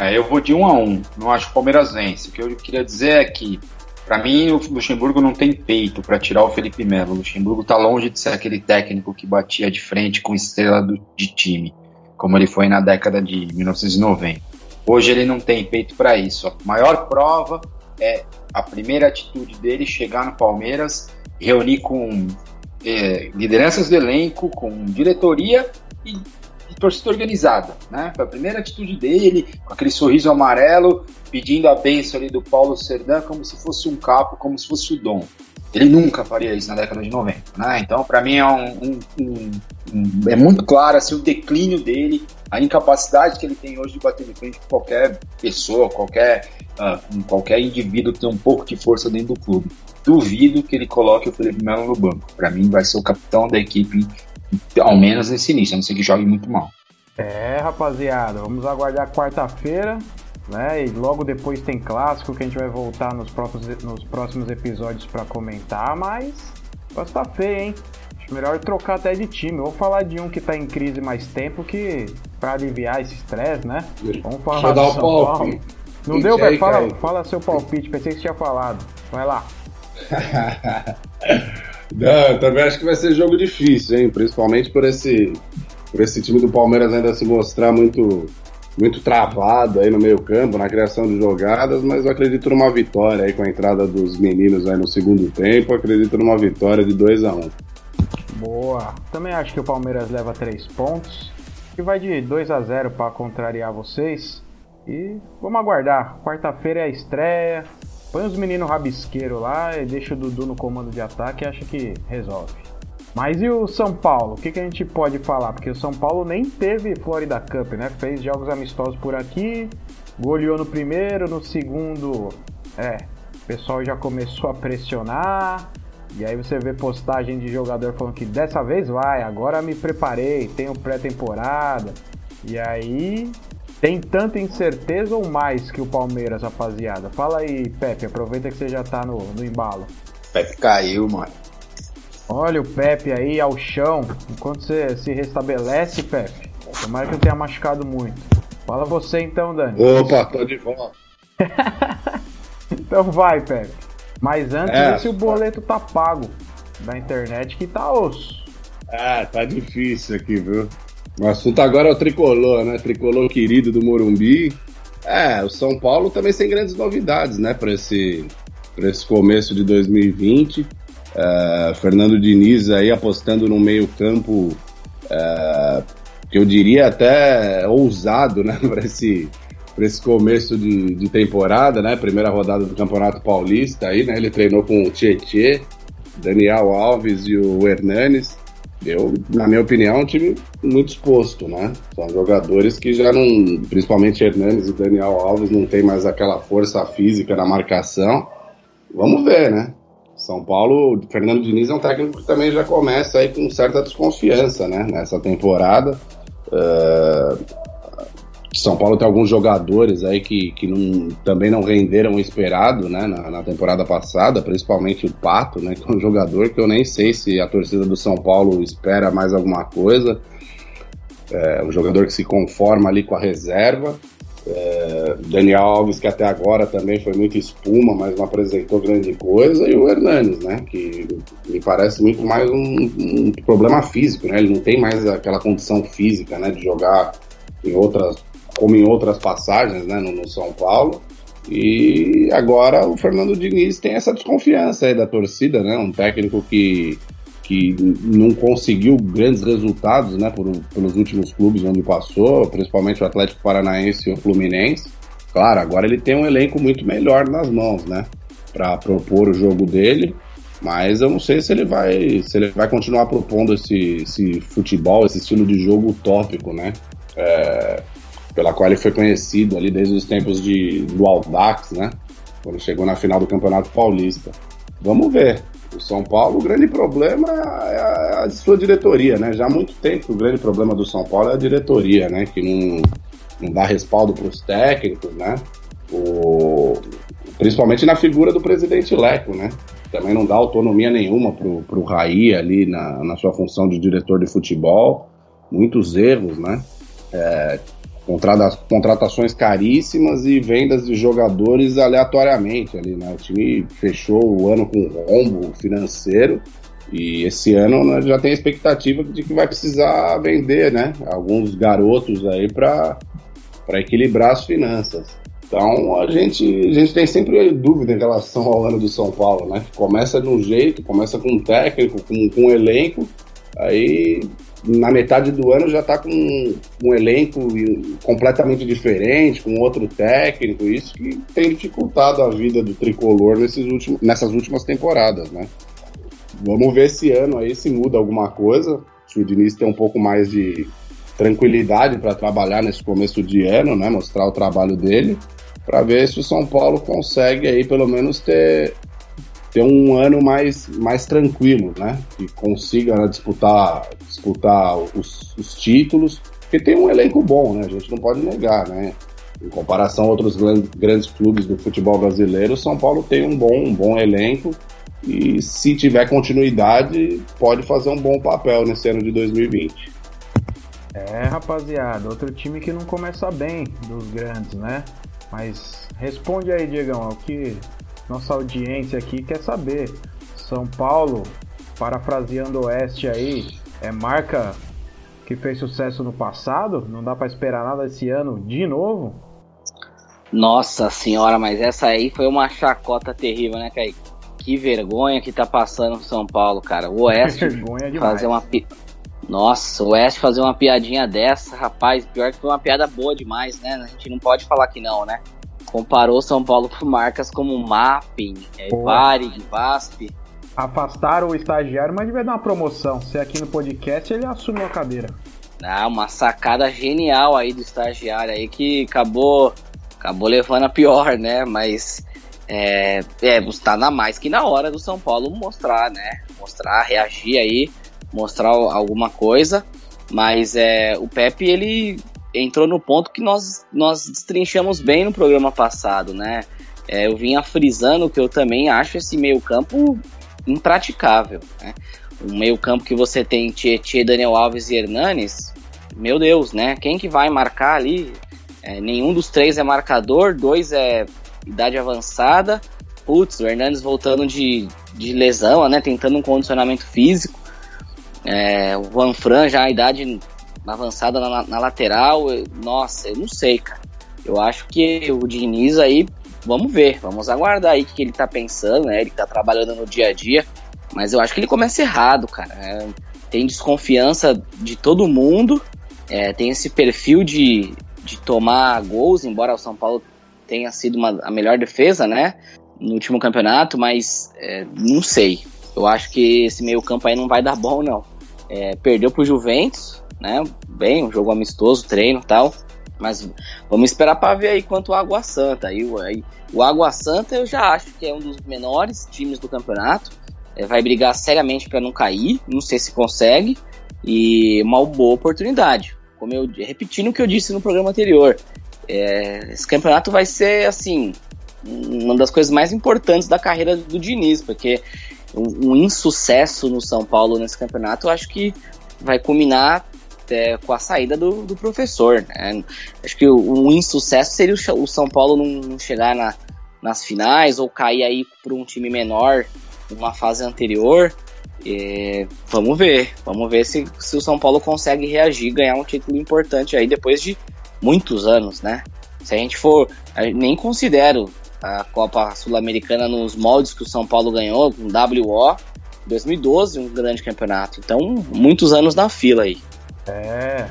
É, eu vou de 1 a 1 Não acho que o Palmeiras vence. O que eu queria dizer é que para mim, o Luxemburgo não tem peito para tirar o Felipe Melo. O Luxemburgo está longe de ser aquele técnico que batia de frente com estrela do, de time, como ele foi na década de 1990. Hoje ele não tem peito para isso. A maior prova é a primeira atitude dele chegar no Palmeiras, reunir com é, lideranças do elenco, com diretoria e torcida organizada, né? Foi a primeira atitude dele, com aquele sorriso amarelo, pedindo a benção ali do Paulo Serdã como se fosse um capo, como se fosse o dom. Ele nunca faria isso na década de 90, né? Então, para mim, é, um, um, um, é muito claro assim, o declínio dele, a incapacidade que ele tem hoje de bater de frente com qualquer pessoa, qualquer, uh, qualquer indivíduo que tem um pouco de força dentro do clube. Duvido que ele coloque o Felipe Melo no banco. Para mim, vai ser o capitão da equipe ao menos nesse início, a não ser que jogue muito mal.
É, rapaziada, vamos aguardar quarta-feira, né? E logo depois tem clássico que a gente vai voltar nos próximos, nos próximos episódios para comentar, mas vai estar feio, hein? Acho melhor trocar até de time. Vou falar de um que tá em crise mais tempo que para aliviar esse estresse, né? Vamos falar
do São Paulo.
Não deu, velho? Fala, fala seu palpite, pensei que você tinha falado. Vai lá. [laughs]
Não, também acho que vai ser jogo difícil, hein? Principalmente por esse, por esse time do Palmeiras ainda se mostrar muito, muito travado aí no meio campo, na criação de jogadas, mas eu acredito numa vitória aí com a entrada dos meninos aí no segundo tempo, eu acredito numa vitória de 2 a 1 um.
Boa. Também acho que o Palmeiras leva 3 pontos e vai de 2 a 0 para contrariar vocês. E vamos aguardar. Quarta-feira é a estreia. Põe os meninos rabisqueiro lá e deixa o Dudu no comando de ataque e acha que resolve. Mas e o São Paulo? O que, que a gente pode falar? Porque o São Paulo nem teve Florida Cup, né? Fez jogos amistosos por aqui, goleou no primeiro, no segundo, é, o pessoal já começou a pressionar. E aí você vê postagem de jogador falando que dessa vez vai, agora me preparei, tenho pré-temporada. E aí tem tanta incerteza ou mais que o Palmeiras, rapaziada? Fala aí, Pepe, aproveita que você já tá no, no embalo.
Pepe caiu, mano.
Olha o Pepe aí ao chão, enquanto você se restabelece, Pepe. Tomara que não tenha machucado muito. Fala você então, Dani.
Opa, tô de volta. [laughs]
então vai, Pepe. Mas antes, é, se o boleto tá pago da internet que tá osso.
Ah, tá difícil aqui, viu? O assunto agora é o tricolor, né? Tricolor querido do Morumbi. É, o São Paulo também sem grandes novidades, né, para esse, esse começo de 2020. É, Fernando Diniz aí apostando no meio-campo é, que eu diria até ousado, né, [laughs] para esse, esse começo de, de, temporada, né? Primeira rodada do Campeonato Paulista aí, né? Ele treinou com o Tietê, Daniel Alves e o Hernanes eu, na minha opinião, é um time muito exposto, né? São jogadores que já não, principalmente Hernandes e Daniel Alves, não tem mais aquela força física na marcação. Vamos ver, né? São Paulo, Fernando Diniz é um técnico que também já começa aí com certa desconfiança, né? Nessa temporada. Uh, são Paulo tem alguns jogadores aí que, que não, também não renderam o esperado né, na, na, temporada passada, principalmente o Pato, né, [laughs] que é um jogador que eu nem sei se a torcida do São Paulo espera mais alguma coisa. É um jogador que se conforma ali com a reserva. É, Daniel Alves, que até agora também foi muito espuma, mas não apresentou grande coisa, e o Hernanes, né, que me parece muito mais um, um problema físico, né, ele não tem mais aquela condição física, né, de jogar em outras como em outras passagens né, no, no, São Paulo. E agora o Fernando Diniz tem essa desconfiança aí da torcida, né? Um técnico que, que não conseguiu grandes resultados né, por, pelos últimos clubes onde passou, principalmente o Atlético Paranaense e o Fluminense. Claro, agora ele tem um elenco muito melhor nas mãos, né? Para propor o jogo dele. Mas eu não sei se ele vai, se ele vai continuar propondo esse, esse futebol, esse estilo de jogo utópico, né? É, pela qual ele foi conhecido ali desde os tempos de, do Aldax, né? Quando chegou na final do Campeonato Paulista. Vamos ver. O São Paulo, o grande problema é a, sua diretoria, né? Já há muito tempo o grande problema do São Paulo é a diretoria, né? Que não, não dá respaldo para os técnicos, né? O, principalmente na figura do presidente Leco, né? Também não dá autonomia nenhuma pro, pro Raí ali na, na sua função de diretor de futebol. Muitos erros, né? É, contratações caríssimas e vendas de jogadores aleatoriamente ali, né? O time fechou o ano com rombo financeiro e esse ano né, já tem a expectativa de que vai precisar vender, né? Alguns garotos aí para para equilibrar as finanças. Então a gente, a gente tem sempre dúvida em relação ao ano do São Paulo, né? Começa de um jeito, começa com um técnico, com, com um elenco, aí na metade do ano já está com um elenco completamente diferente, com outro técnico, isso que tem dificultado a vida do tricolor nesses últimos, nessas últimas temporadas, né? Vamos ver esse ano aí se muda alguma coisa, se o Diniz tem um pouco mais de tranquilidade para trabalhar nesse começo de ano, né? Mostrar o trabalho dele, para ver se o São Paulo consegue aí pelo menos ter ter um ano mais, mais tranquilo, né? Que consiga né, disputar, disputar os, os, títulos, porque tem um elenco bom, né? A gente não pode negar, né? Em comparação a outros grandes clubes do futebol brasileiro, São Paulo tem um bom, um bom elenco e se tiver continuidade, pode fazer um bom papel nesse ano de 2020.
É, rapaziada, outro time que não começa bem dos grandes, né? Mas responde aí, Diegão, o que nossa audiência aqui quer saber. São Paulo, parafraseando o Oeste aí, é marca que fez sucesso no passado? Não dá para esperar nada esse ano de novo?
Nossa senhora, mas essa aí foi uma chacota terrível, né, Kaique? Que vergonha que tá passando São Paulo, cara. O Oeste [laughs] fazer uma pi... Nossa, o Oeste fazer uma piadinha dessa, rapaz, pior que foi uma piada boa demais, né? A gente não pode falar que não, né? Comparou São Paulo com marcas como Mapping, é, Varig, VASP.
Afastaram o estagiário, mas devia dar uma promoção. Se aqui no podcast ele assumiu a cadeira.
Ah, uma sacada genial aí do estagiário aí que acabou acabou levando a pior, né? Mas é, é, está na mais que na hora do São Paulo mostrar, né? Mostrar, reagir aí, mostrar alguma coisa. Mas é, o Pepe, ele entrou no ponto que nós, nós destrinchamos bem no programa passado, né? É, eu vinha frisando que eu também acho esse meio campo impraticável, né? Um meio campo que você tem Tietchan, Daniel Alves e Hernanes, meu Deus, né? Quem que vai marcar ali? É, nenhum dos três é marcador, dois é idade avançada. Putz, o Hernandes voltando de, de lesão, né? Tentando um condicionamento físico. É, o Van Fran já a idade avançada na, na lateral. Nossa, eu não sei, cara. Eu acho que o Diniz aí, vamos ver, vamos aguardar aí o que, que ele tá pensando, né? Ele tá trabalhando no dia a dia. Mas eu acho que ele começa errado, cara. É, tem desconfiança de todo mundo. É, tem esse perfil de, de tomar gols, embora o São Paulo tenha sido uma, a melhor defesa, né? No último campeonato, mas é, não sei. Eu acho que esse meio campo aí não vai dar bom, não. É, perdeu pro Juventus, né? Bem, um jogo amistoso, treino tal. Mas vamos esperar para ver aí quanto o Água Santa. Aí, aí, o Água Santa eu já acho que é um dos menores times do campeonato. É, vai brigar seriamente para não cair. Não sei se consegue. E uma boa oportunidade. Como eu repetindo o que eu disse no programa anterior, é, esse campeonato vai ser assim uma das coisas mais importantes da carreira do Diniz, porque um, um insucesso no São Paulo nesse campeonato, eu acho que vai culminar é, com a saída do, do professor. Né? Acho que um insucesso seria o, São Paulo não chegar na, nas finais ou cair aí para um time menor numa fase anterior. Vamos ver, vamos ver se, se o São Paulo consegue reagir, ganhar um título importante aí depois de muitos anos, né? Se a gente for, nem considero a Copa Sul-Americana nos moldes que o São Paulo ganhou, com WO, 2012, um grande campeonato. Então, muitos anos na fila aí.
É,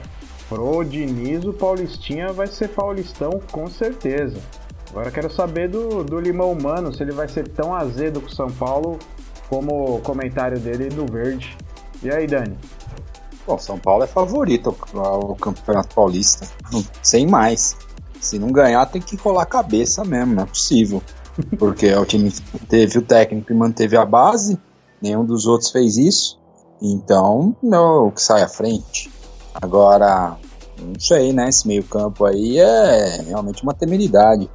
pro Diniz, o Paulistinha vai ser paulistão com certeza. Agora quero saber do, do Limão Mano, se ele vai ser tão azedo com o São Paulo como o comentário dele do Verde. E aí, Dani?
Bom, São Paulo é favorito ao Campeonato Paulista. Sem mais. Se não ganhar, tem que rolar a cabeça mesmo, não é possível. [laughs] Porque o time teve o técnico e manteve a base, nenhum dos outros fez isso. Então, não, que sai à frente. Agora, não sei, né? Esse meio-campo aí é realmente uma temeridade.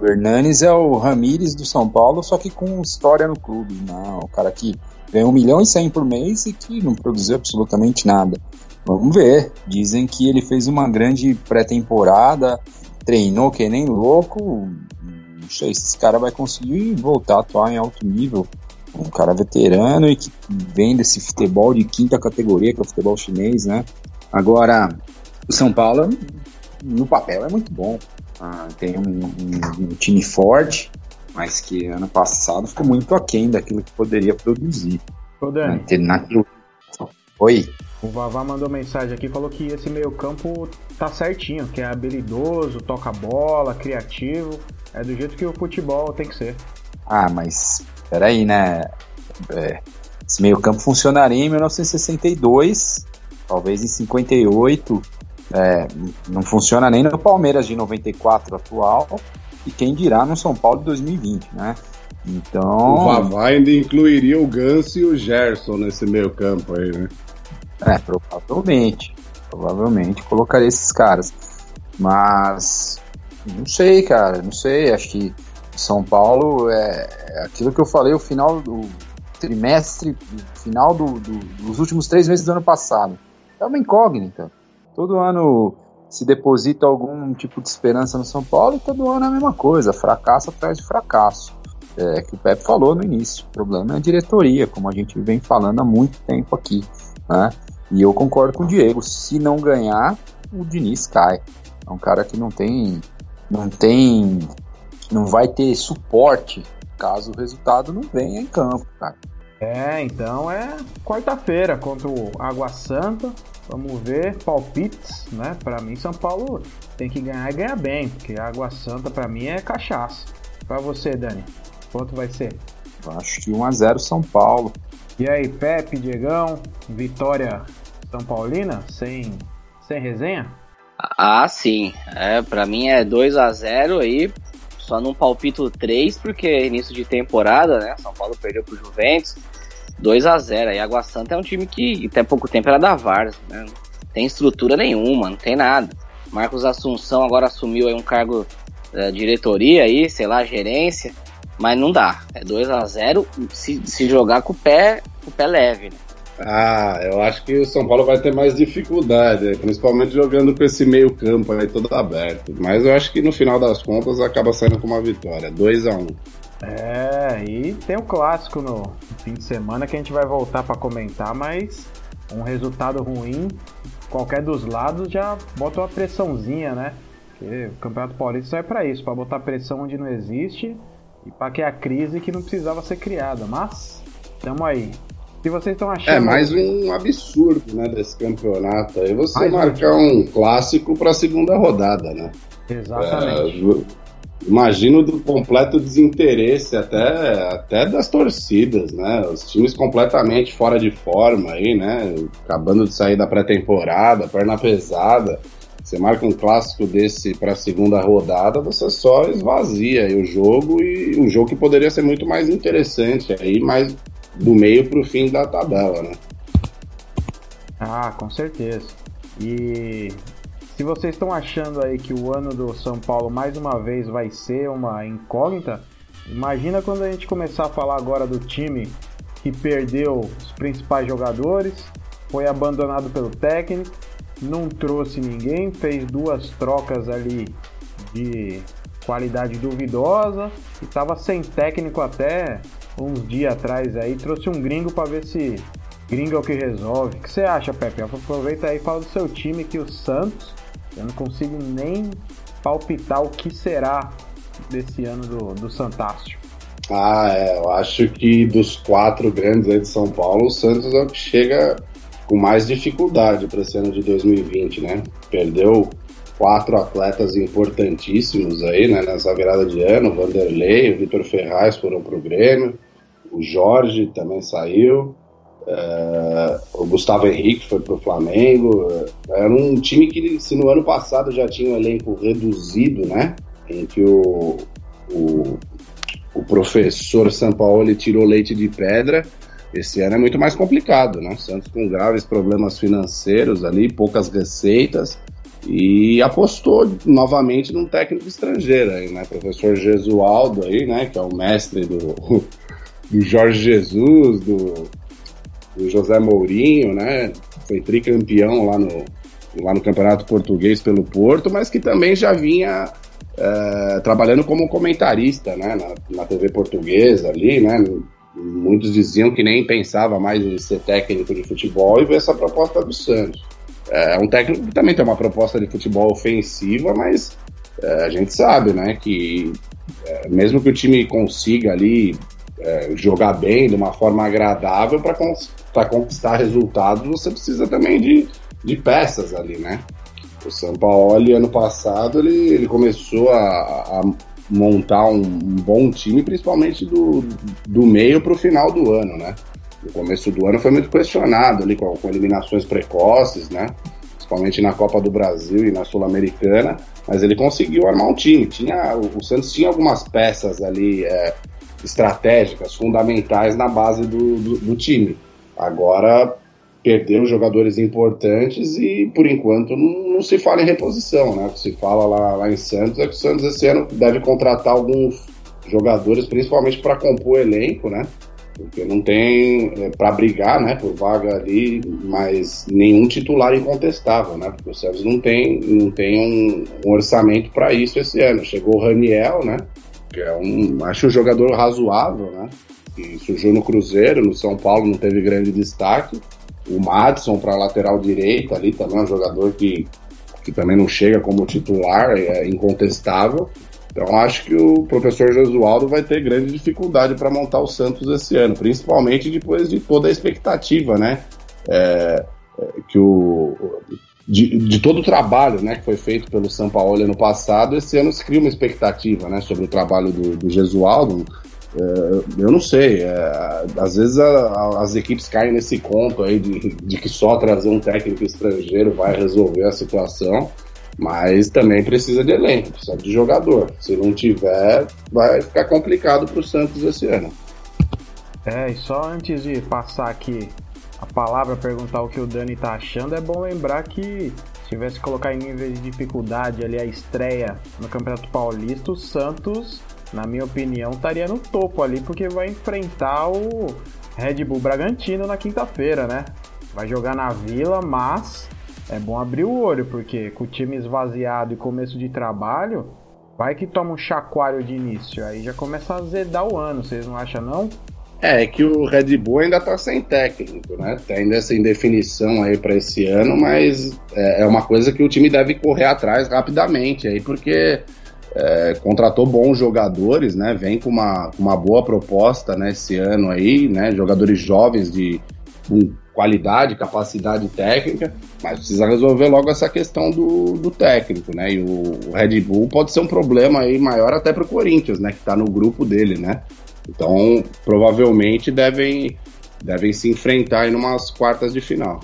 O Hernanes é o Ramires do São Paulo, só que com história no clube. Não, o cara que ganha 1 milhão e 100 por mês e que não produziu absolutamente nada. Vamos ver. Dizem que ele fez uma grande pré-temporada, treinou que nem louco. Não sei se esse cara vai conseguir voltar a atuar em alto nível. Um cara veterano e que vem desse futebol de quinta categoria, que é o futebol chinês, né? Agora, o São Paulo, no papel, é muito bom. Ah, tem um, um, um time forte, mas que ano passado ficou muito aquém daquilo que poderia produzir.
Ô, Dani.
Oi.
O Vavá mandou mensagem aqui falou que esse meio-campo tá certinho, que é habilidoso, toca bola, criativo. É do jeito que o futebol tem que ser.
Ah, mas peraí, né? É, esse meio-campo funcionaria em 1962, talvez em 58. É, não funciona nem no Palmeiras de 94 atual e quem dirá no São Paulo de 2020, né? Então.
O Vavá ainda incluiria o Ganso e o Gerson nesse meio campo aí, né?
É, provavelmente. Provavelmente colocaria esses caras. Mas. Não sei, cara. Não sei. Acho que São Paulo é, é aquilo que eu falei, o final do trimestre, final do, do, dos últimos três meses do ano passado. É uma incógnita. Todo ano se deposita algum tipo de esperança no São Paulo e todo ano é a mesma coisa, fracasso atrás de fracasso. É que o Pepe falou no início, o problema é a diretoria, como a gente vem falando há muito tempo aqui, né? E eu concordo com o Diego, se não ganhar, o Diniz cai. É um cara que não tem, não tem, não vai ter suporte caso o resultado não venha em campo, cara.
É, então é quarta-feira contra o Água Santa. Vamos ver palpites, né? Para mim, São Paulo tem que ganhar e ganhar bem, porque a Água Santa para mim é cachaça. Para você, Dani, quanto vai ser?
Acho que 1 a 0 São Paulo.
E aí, Pepe, Diegão, vitória São Paulina, sem, sem resenha?
Ah, sim. É, para mim é 2 a 0 aí, só não palpito 3 porque início de temporada, né? São Paulo perdeu pro Juventus. 2 a 0 Aí Água Santa é um time que até pouco tempo era da Vars, né? Tem estrutura nenhuma, não tem nada. Marcos Assunção agora assumiu aí um cargo da diretoria aí, sei lá, gerência, mas não dá. É 2 a 0 se, se jogar com o pé, com o pé leve, né?
Ah, eu acho que o São Paulo vai ter mais dificuldade, principalmente jogando com esse meio campo aí todo aberto. Mas eu acho que no final das contas acaba saindo com uma vitória, 2 a 1 um.
É, e tem o clássico no fim de semana que a gente vai voltar para comentar, mas um resultado ruim, qualquer dos lados já bota uma pressãozinha, né? Porque o Campeonato Paulista só é para isso, para botar pressão onde não existe e para que a crise que não precisava ser criada. Mas, tamo aí. Se vocês estão achando.
É mais um absurdo, né, desse campeonato aí. Você mais marcar um, um clássico para a segunda rodada, né?
Exatamente.
É, imagino do completo desinteresse até, até das torcidas, né? Os times completamente fora de forma aí, né? Acabando de sair da pré-temporada, perna pesada. Você marca um clássico desse para a segunda rodada, você só esvazia o jogo e um jogo que poderia ser muito mais interessante aí, mais do meio para o fim da tabela, né?
Ah, com certeza. E se vocês estão achando aí que o ano do São Paulo mais uma vez vai ser uma incógnita, imagina quando a gente começar a falar agora do time que perdeu os principais jogadores, foi abandonado pelo técnico, não trouxe ninguém, fez duas trocas ali de qualidade duvidosa e estava sem técnico até uns dias atrás aí, trouxe um gringo para ver se gringo é o que resolve. O que você acha, Pepe? Aproveita aí e fala do seu time que o Santos, eu não consigo nem palpitar o que será desse ano do, do Santácio.
Ah, é, eu acho que dos quatro grandes aí de São Paulo, o Santos é o que chega com mais dificuldade para esse ano de 2020, né? Perdeu quatro atletas importantíssimos aí, né, nessa virada de ano, o Vanderlei, o Vitor Ferraz foram pro Grêmio, o Jorge também saiu, é, o Gustavo Henrique foi pro Flamengo, era um time que se no ano passado já tinha um elenco reduzido, né, em que o, o, o professor Sampaoli tirou leite de pedra, esse ano é muito mais complicado, né? Santos com graves problemas financeiros ali, poucas receitas, e apostou novamente num técnico estrangeiro aí, né? Professor Jesualdo aí, né? Que é o mestre do, [laughs] do Jorge Jesus, do, do José Mourinho, né? Foi tricampeão lá no, lá no Campeonato Português pelo Porto, mas que também já vinha é, trabalhando como comentarista, né? Na, na TV portuguesa ali, né? Muitos diziam que nem pensava mais em ser técnico de futebol e ver essa proposta do Santos. É um técnico que também tem uma proposta de futebol ofensiva, mas é, a gente sabe, né, que mesmo que o time consiga ali é, jogar bem, de uma forma agradável, para conquistar resultados, você precisa também de, de peças ali, né? O São Paulo, ano passado, ele, ele começou a, a montar um, um, bom time, principalmente do, do meio para o final do ano, né? no começo do ano foi muito questionado ali com, com eliminações precoces, né? Principalmente na Copa do Brasil e na Sul-Americana, mas ele conseguiu armar um time. Tinha, o, o Santos tinha algumas peças ali é, estratégicas, fundamentais na base do, do, do time. Agora perdeu jogadores importantes e por enquanto não, não, se fala em reposição, né? O que se fala lá, lá em Santos é que o Santos esse ano deve contratar alguns jogadores, principalmente para compor o elenco, né? porque não tem é, para brigar, né, por vaga ali, mas nenhum titular incontestável, né, porque o Santos não tem, não tem um, um orçamento para isso esse ano. Chegou o Raniel, né, que é um, acho um jogador razoável, né, que surgiu no Cruzeiro, no São Paulo não teve grande destaque. O Madison para lateral direita ali também é um jogador que, que também não chega como titular, é incontestável. Então acho que o professor Josualdo vai ter grande dificuldade para montar o Santos esse ano, principalmente depois de toda a expectativa, né? É, é, que o, de, de, todo o trabalho né, que foi feito pelo São Paulo ano passado, esse ano se cria uma expectativa né, sobre o trabalho do, do Gesualdo. É, eu não sei, é, às vezes as equipes caem nesse conto aí de, de que só trazer um técnico estrangeiro vai resolver a situação. Mas também precisa de elenco, precisa de jogador. Se não tiver, vai ficar complicado para o Santos esse ano.
É, e só antes de passar aqui a palavra, perguntar o que o Dani tá achando, é bom lembrar que se tivesse que colocar em nível de dificuldade ali a estreia no Campeonato Paulista, o Santos, na minha opinião, estaria no topo ali, porque vai enfrentar o Red Bull Bragantino na quinta-feira, né? Vai jogar na Vila, mas é bom abrir o olho, porque com o time esvaziado e começo de trabalho, vai que toma um chacoalho de início. Aí já começa a azedar o ano, vocês não acham não?
É, que o Red Bull ainda tá sem técnico, né? Tem ainda essa indefinição aí para esse ano, mas é, é, uma coisa que o time deve correr atrás rapidamente aí, porque é, contratou bons jogadores, né? Vem com uma, uma boa proposta né, esse ano aí, né? Jogadores jovens de um qualidade, capacidade técnica, mas precisa resolver logo essa questão do, do técnico, né? E o, o, Red Bull pode ser um problema aí maior até para o Corinthians, né? Que está no grupo dele, né? Então, provavelmente devem, devem se enfrentar em umas quartas de final.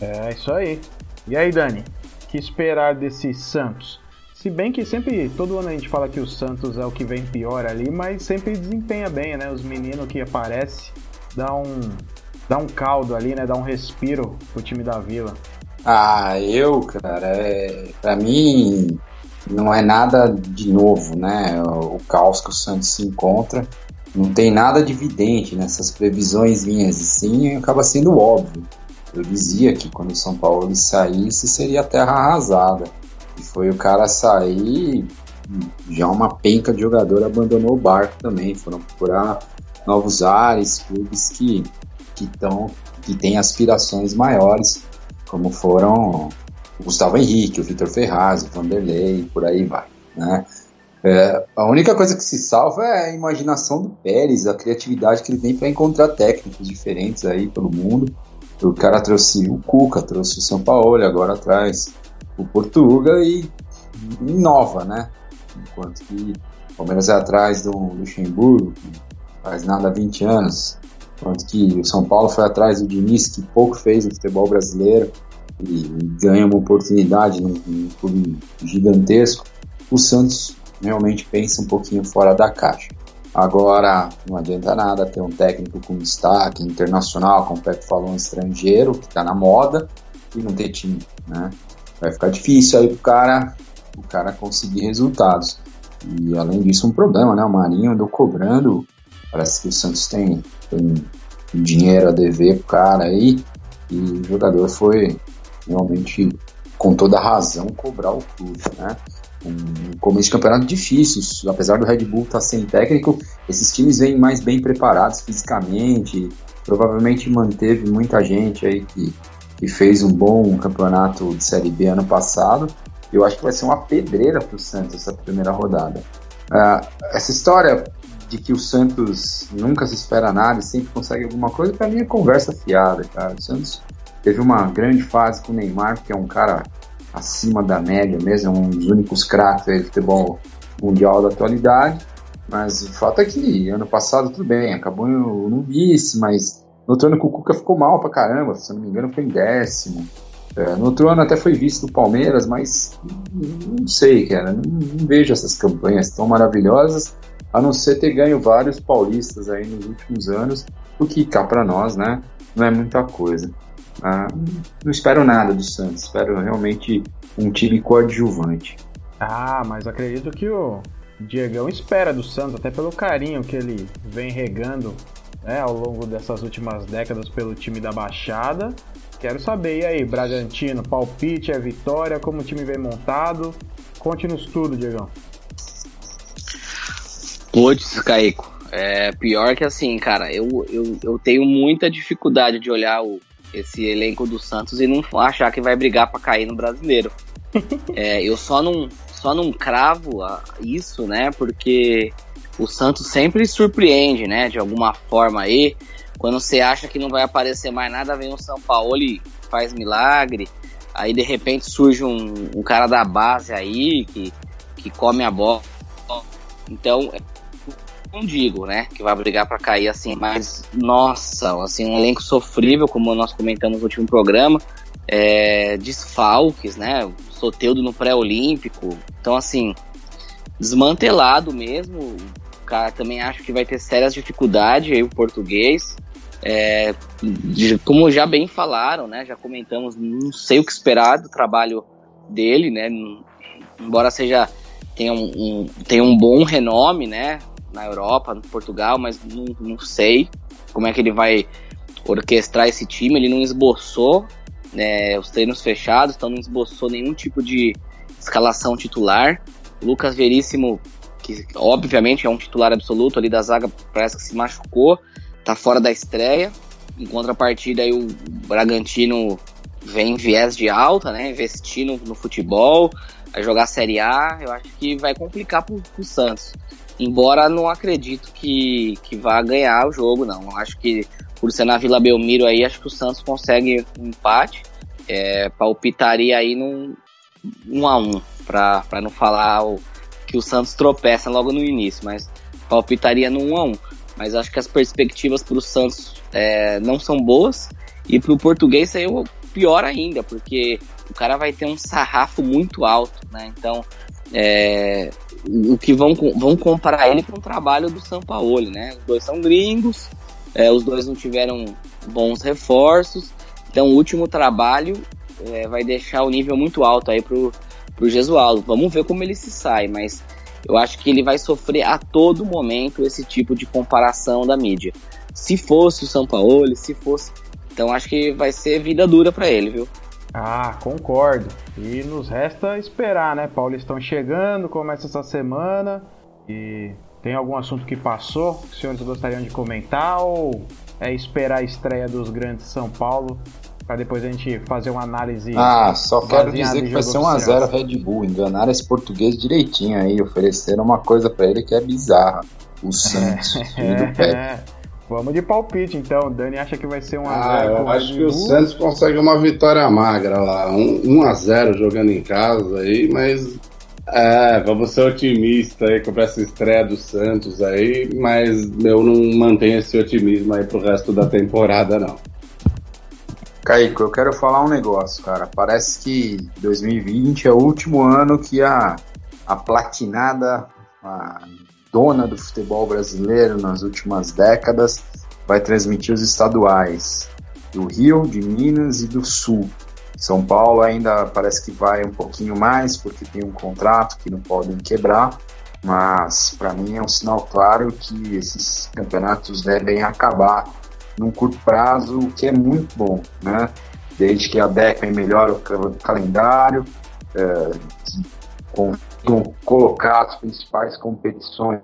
É isso aí. E aí, Dani? O que esperar desse Santos? Se bem que sempre, todo ano a gente fala que o Santos é o que vem pior ali, mas sempre desempenha bem, né? Os meninos que aparecem dá um, dá um caldo ali, né? Dá um respiro pro time da Vila.
Ah, eu, cara, é, pra mim não é nada de novo, né? O, caos que o Santos se encontra não tem nada de evidente nessas previsões minhas, e sim acaba sendo óbvio. Eu dizia que quando o São Paulo saísse seria terra arrasada. E foi o cara sair, já uma penca de jogador abandonou o barco também. Foram procurar novos ares, clubes que que estão que têm aspirações maiores, como foram o Gustavo Henrique, o Vitor Ferraz, o Vanderlei, por aí vai, né? É, a única coisa que se salva é a imaginação do Pérez, a criatividade que ele tem para encontrar técnicos diferentes aí pelo mundo. O cara trouxe o Cuca, trouxe o São Paulo, agora traz o Portuga e inova, né? Enquanto que o Palmeiras é atrás do Luxemburgo, faz nada há 20 anos. Enquanto que o São Paulo foi atrás do Diniz, que pouco fez no futebol brasileiro, e ganha uma oportunidade num, num clube gigantesco. O Santos realmente pensa um pouquinho fora da caixa. Agora, não adianta nada ter um técnico com destaque internacional, como o Pepe falou, um estrangeiro, que está na moda, e não ter time, né? Vai ficar difícil aí pro cara, o cara conseguir resultados. E além disso, um problema, né? O Marinho andou cobrando Parece que o Santos tem, tem dinheiro a dever pro cara aí. E o jogador foi realmente, com toda razão, cobrar o clube, né? Um começo de campeonato difícil, apesar do Red Bull estar tá sem técnico, esses times vêm mais bem preparados fisicamente, provavelmente manteve muita gente aí que, que fez um bom campeonato de Série B ano passado. Eu acho que vai ser uma pedreira para o Santos essa primeira rodada. Uh, essa história de que o Santos nunca se espera nada e sempre consegue alguma coisa, para mim é conversa fiada, cara. O Santos teve uma grande fase com o Neymar, que é um cara acima da média mesmo, é um dos únicos craques do futebol mundial da atualidade. Mas o fato é que ano passado tudo bem, acabou no, no vice, mas no outro ano o Cuca ficou mal pra caramba, se eu não me engano foi em décimo. É, no outro ano até foi vice do Palmeiras, mas não sei, cara, não, não vejo essas campanhas tão maravilhosas a não ser ter ganho vários paulistas aí nos últimos anos, o que cá para nós, né, não é muita coisa. Ah, não espero nada do Santos, espero realmente um time coadjuvante.
Ah, mas acredito que o Diegão espera do Santos, até pelo carinho que ele vem regando né, ao longo dessas últimas décadas pelo time da Baixada. Quero saber, e aí, Bragantino, palpite, é vitória, como o time vem montado? Conte-nos tudo, Diegão.
Puts, Caico. É pior que assim, cara, eu, eu, eu tenho muita dificuldade de olhar o, esse elenco do Santos e não achar que vai brigar para cair no brasileiro. [laughs] é, eu só não, só não cravo isso, né? Porque o Santos sempre surpreende, né? De alguma forma aí. Quando você acha que não vai aparecer mais nada, vem o São Paulo e faz milagre. Aí de repente surge um, um cara da base aí que, que come a bola. Então, não digo, né, que vai brigar para cair assim, mas nossa, assim, um elenco sofrível, como nós comentamos no último programa. é, desfalques, né? Soteudo no pré-olímpico. Então, assim, desmantelado mesmo. O cara também acho que vai ter sérias dificuldades aí o português. É, como já bem falaram, né? Já comentamos, não sei o que esperar do trabalho dele, né? Embora seja tenha um, um, tenha um bom renome, né? Na Europa, no Portugal, mas não, não sei como é que ele vai orquestrar esse time. Ele não esboçou né, os treinos fechados, então não esboçou nenhum tipo de escalação titular. Lucas Veríssimo, que obviamente é um titular absoluto ali da zaga, parece que se machucou, tá fora da estreia. Em contrapartida, aí o Bragantino vem em viés de alta, né? Investindo no futebol, vai jogar Série A, eu acho que vai complicar pro, pro Santos. Embora não acredito que, que vá ganhar o jogo, não. Acho que por ser na Vila Belmiro aí, acho que o Santos consegue um empate. É, palpitaria aí num 1 um a 1 um, para não falar o, que o Santos tropeça logo no início, mas palpitaria no 1 um a 1 Mas acho que as perspectivas para o Santos é, não são boas e para o português aí pior ainda, porque o cara vai ter um sarrafo muito alto, né? Então, é, o que vão, vão comparar ele com o trabalho do Sampaoli, né? Os dois são gringos, é, os dois não tiveram bons reforços, então o último trabalho é, vai deixar o nível muito alto aí pro, pro Gesualdo. Vamos ver como ele se sai, mas eu acho que ele vai sofrer a todo momento esse tipo de comparação da mídia. Se fosse o Sampaoli, se fosse. Então acho que vai ser vida dura para ele, viu?
Ah, concordo. E nos resta esperar, né? Paulistão chegando, começa essa semana. E tem algum assunto que passou que os senhores gostariam de comentar? Ou é esperar a estreia dos grandes São Paulo para depois a gente fazer uma análise?
Ah, só quero dizer que vai ser 1x0 Red Bull. Enganaram esse português direitinho aí. Ofereceram uma coisa para ele que é bizarra. O [laughs] Santos, filho do pé. É.
Vamos de palpite, então. O Dani acha que vai ser 1x0.
Ah, eu acho que o Santos consegue uma vitória magra lá. 1x0 jogando em casa aí, mas. É, vamos ser otimistas aí com essa estreia do Santos aí, mas eu não mantenho esse otimismo aí pro resto da temporada, não.
Caico, eu quero falar um negócio, cara. Parece que 2020 é o último ano que a, a platinada, a dona do futebol brasileiro nas últimas décadas, vai transmitir os estaduais do Rio, de Minas e do Sul. São Paulo ainda parece que vai um pouquinho mais, porque tem um contrato que não podem quebrar, mas para mim é um sinal claro que esses campeonatos devem acabar num curto prazo, o que é muito bom, né? Desde que a DECA melhore o calendário, é, com colocar as principais competições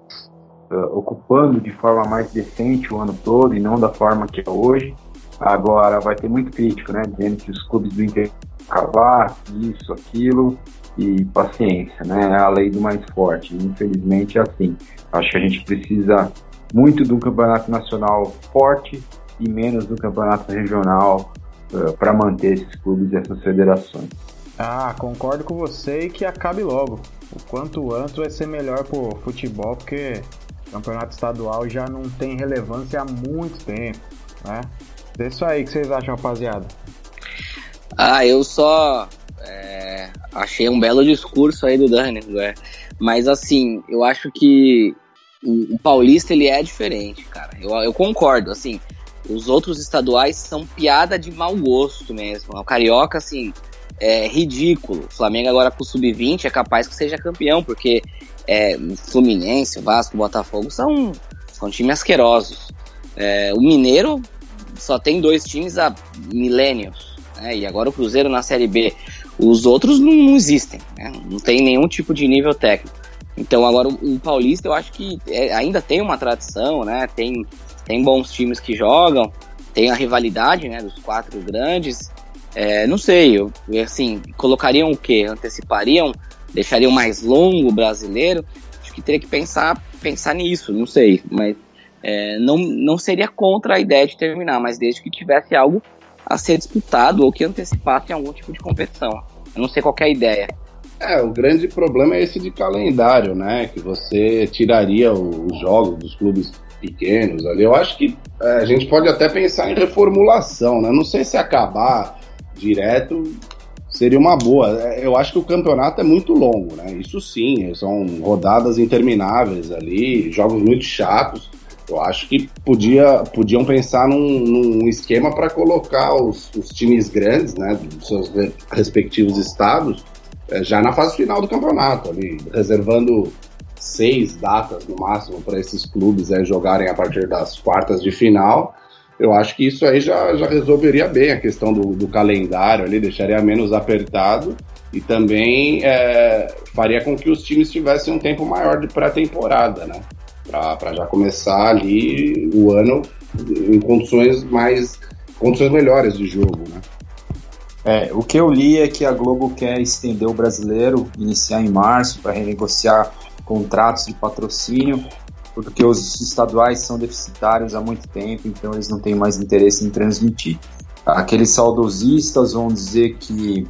uh, ocupando de forma mais decente o ano todo e não da forma que é hoje. Agora vai ter muito crítico, né? Dizendo que os clubes do interior acabar, isso, aquilo, e paciência, né? É a lei do mais forte. Infelizmente é assim. Acho que a gente precisa muito do campeonato nacional forte e menos do campeonato regional uh, para manter esses clubes e essas federações.
Ah, concordo com você e que acabe logo. O quanto antes vai ser melhor pro futebol, porque campeonato estadual já não tem relevância há muito tempo, né? É isso aí que vocês acham, rapaziada.
Ah, eu só é, achei um belo discurso aí do Dani, né? mas assim, eu acho que o, o, Paulista ele é diferente, cara. Eu, eu concordo, assim, os outros estaduais são piada de mau gosto mesmo. O Carioca, assim, é ridículo. O Flamengo agora com o Sub-20 é capaz que seja campeão, porque é, Fluminense, Vasco, Botafogo são, são times asquerosos. É, o Mineiro só tem dois times há milênios, né? e agora o Cruzeiro na Série B. Os outros não, não existem, né? não tem nenhum tipo de nível técnico. Então agora o, Paulista eu acho que é, ainda tem uma tradição, né? Tem, tem bons times que jogam, tem a rivalidade né, dos quatro grandes, é, não sei, eu, assim, colocariam o quê? Antecipariam? Deixariam mais longo o brasileiro? Acho que teria que pensar, pensar nisso, não sei. Mas é, não, não seria contra a ideia de terminar, mas desde que tivesse algo a ser disputado ou que antecipasse algum tipo de competição. Eu não sei qual é a ideia.
É, o grande problema é esse de calendário, né? Que você tiraria os jogos dos clubes pequenos ali. Eu acho que é, a gente pode até pensar em reformulação, né? Não sei se acabar direto, seria uma boa. Eu acho que o campeonato é muito longo, né? Isso sim, são rodadas intermináveis ali, jogos muito chatos. Eu acho que podia, podiam pensar num, num esquema para colocar os, os, times grandes, né, dos seus respectivos estados, é, já na fase final do campeonato, ali, reservando seis datas no máximo para esses clubes é, jogarem a partir das quartas de final. Eu acho que isso aí já, já resolveria bem a questão do, do calendário ali, deixaria menos apertado e também é, faria com que os times tivessem um tempo maior de pré-temporada, né? para já começar ali o ano em condições mais condições melhores de jogo, né?
É, o que eu li é que a Globo quer estender o brasileiro, iniciar em março para renegociar contratos de patrocínio, porque os estaduais são deficitários há muito tempo, então eles não têm mais interesse em transmitir. Aqueles saudosistas vão dizer que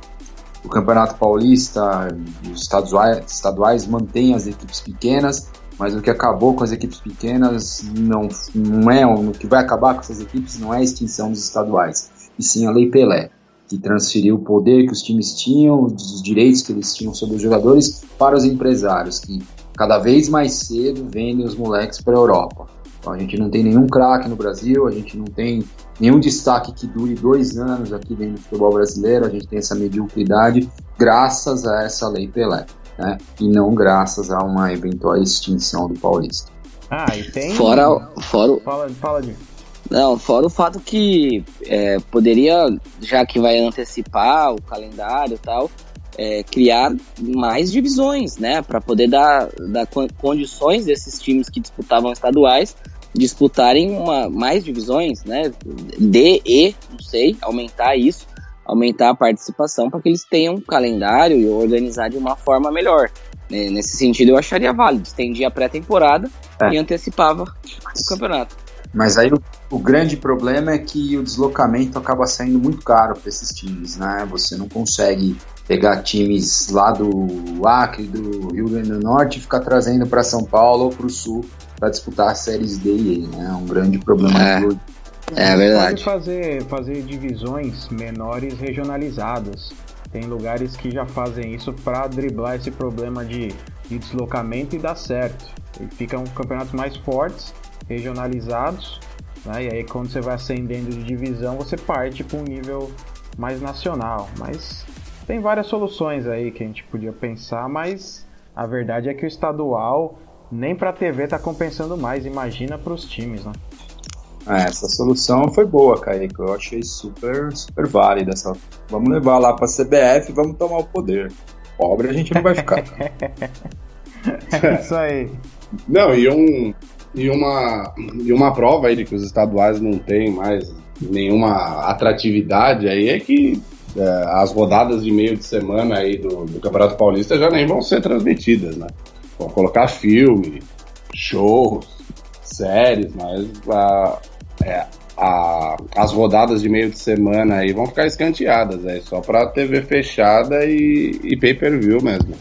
o Campeonato Paulista, os estaduais, estaduais mantêm as equipes pequenas, mas o que acabou com as equipes pequenas não, não é o que vai acabar com essas equipes não é a extinção dos estaduais, e sim a Lei Pelé, que transferiu o poder que os times tinham, os direitos que eles tinham sobre os jogadores para os empresários, que cada vez mais cedo vendem os moleques para a Europa. Então a gente não tem nenhum craque no Brasil, a gente não tem nenhum destaque que dure dois anos aqui dentro do futebol brasileiro, a gente tem essa mediocridade graças a essa Lei Pelé né? E não graças a uma eventual extinção do Paulista.
Ah, e tem. Fora. fora...
Fala, fala de.
Não, fora o fato que é, poderia, já que vai antecipar o calendário e tal, é, criar mais divisões, né? Para poder dar, dar condições desses times que disputavam estaduais disputarem uma, mais divisões, né? D, E, não sei, aumentar isso aumentar a participação para que eles tenham um calendário e organizar de uma forma melhor. Né, nesse sentido, eu acharia válido. Estendia a pré-temporada é. e antecipava o campeonato.
Mas aí o, o, grande problema é que o deslocamento acaba saindo muito caro para esses times, né? Você não consegue pegar times lá do Acre, do Rio Grande do Norte e ficar trazendo para São Paulo ou para o Sul para disputar as séries D e E, né? É um grande problema
é. do é verdade.
Pode fazer, fazer divisões menores regionalizadas. Tem lugares que já fazem isso para driblar esse problema de, de deslocamento e dá certo. E ficam campeonatos mais fortes, regionalizados, né? e aí quando você vai ascendendo de divisão, você parte para um nível mais nacional. Mas tem várias soluções aí que a gente podia pensar, mas a verdade é que o estadual nem para a TV tá compensando mais, imagina para os times, né?
É, essa solução foi boa, Kaique. Eu achei super, super válida. Essa... Vamos levar lá para a CBF e vamos tomar o poder. Pobre a gente não vai ficar. [laughs]
é isso aí.
Não, e, um, e, uma, e uma prova aí de que os estaduais não têm mais nenhuma atratividade aí é que as rodadas de meio de semana aí do, do Campeonato Paulista já nem vão ser transmitidas, né? Vão colocar filme, shows, séries, mas a, é, a, as rodadas de meio de semana aí vão ficar escanteadas, é só pra TV fechada e, e pay-per-view mesmo.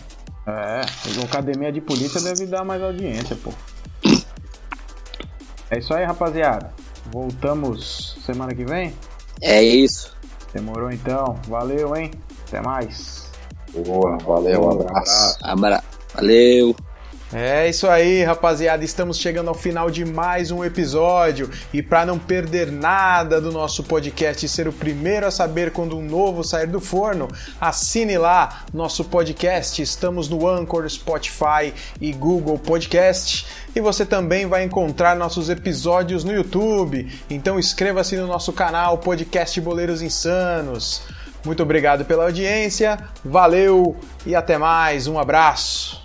É, a academia de polícia deve dar mais audiência, pô. É isso aí, rapaziada. Voltamos semana que vem?
É isso.
Demorou então. Valeu, hein? Até mais.
Boa, valeu, um abraço.
Abra... Valeu.
É isso aí, rapaziada. Estamos chegando ao final de mais um episódio. E para não perder nada do nosso podcast e ser o primeiro a saber quando um novo sair do forno, assine lá nosso podcast. Estamos no Anchor, Spotify e Google Podcast. E você também vai encontrar nossos episódios no YouTube. Então inscreva-se no nosso canal Podcast Boleiros Insanos. Muito obrigado pela audiência, valeu e até mais. Um abraço.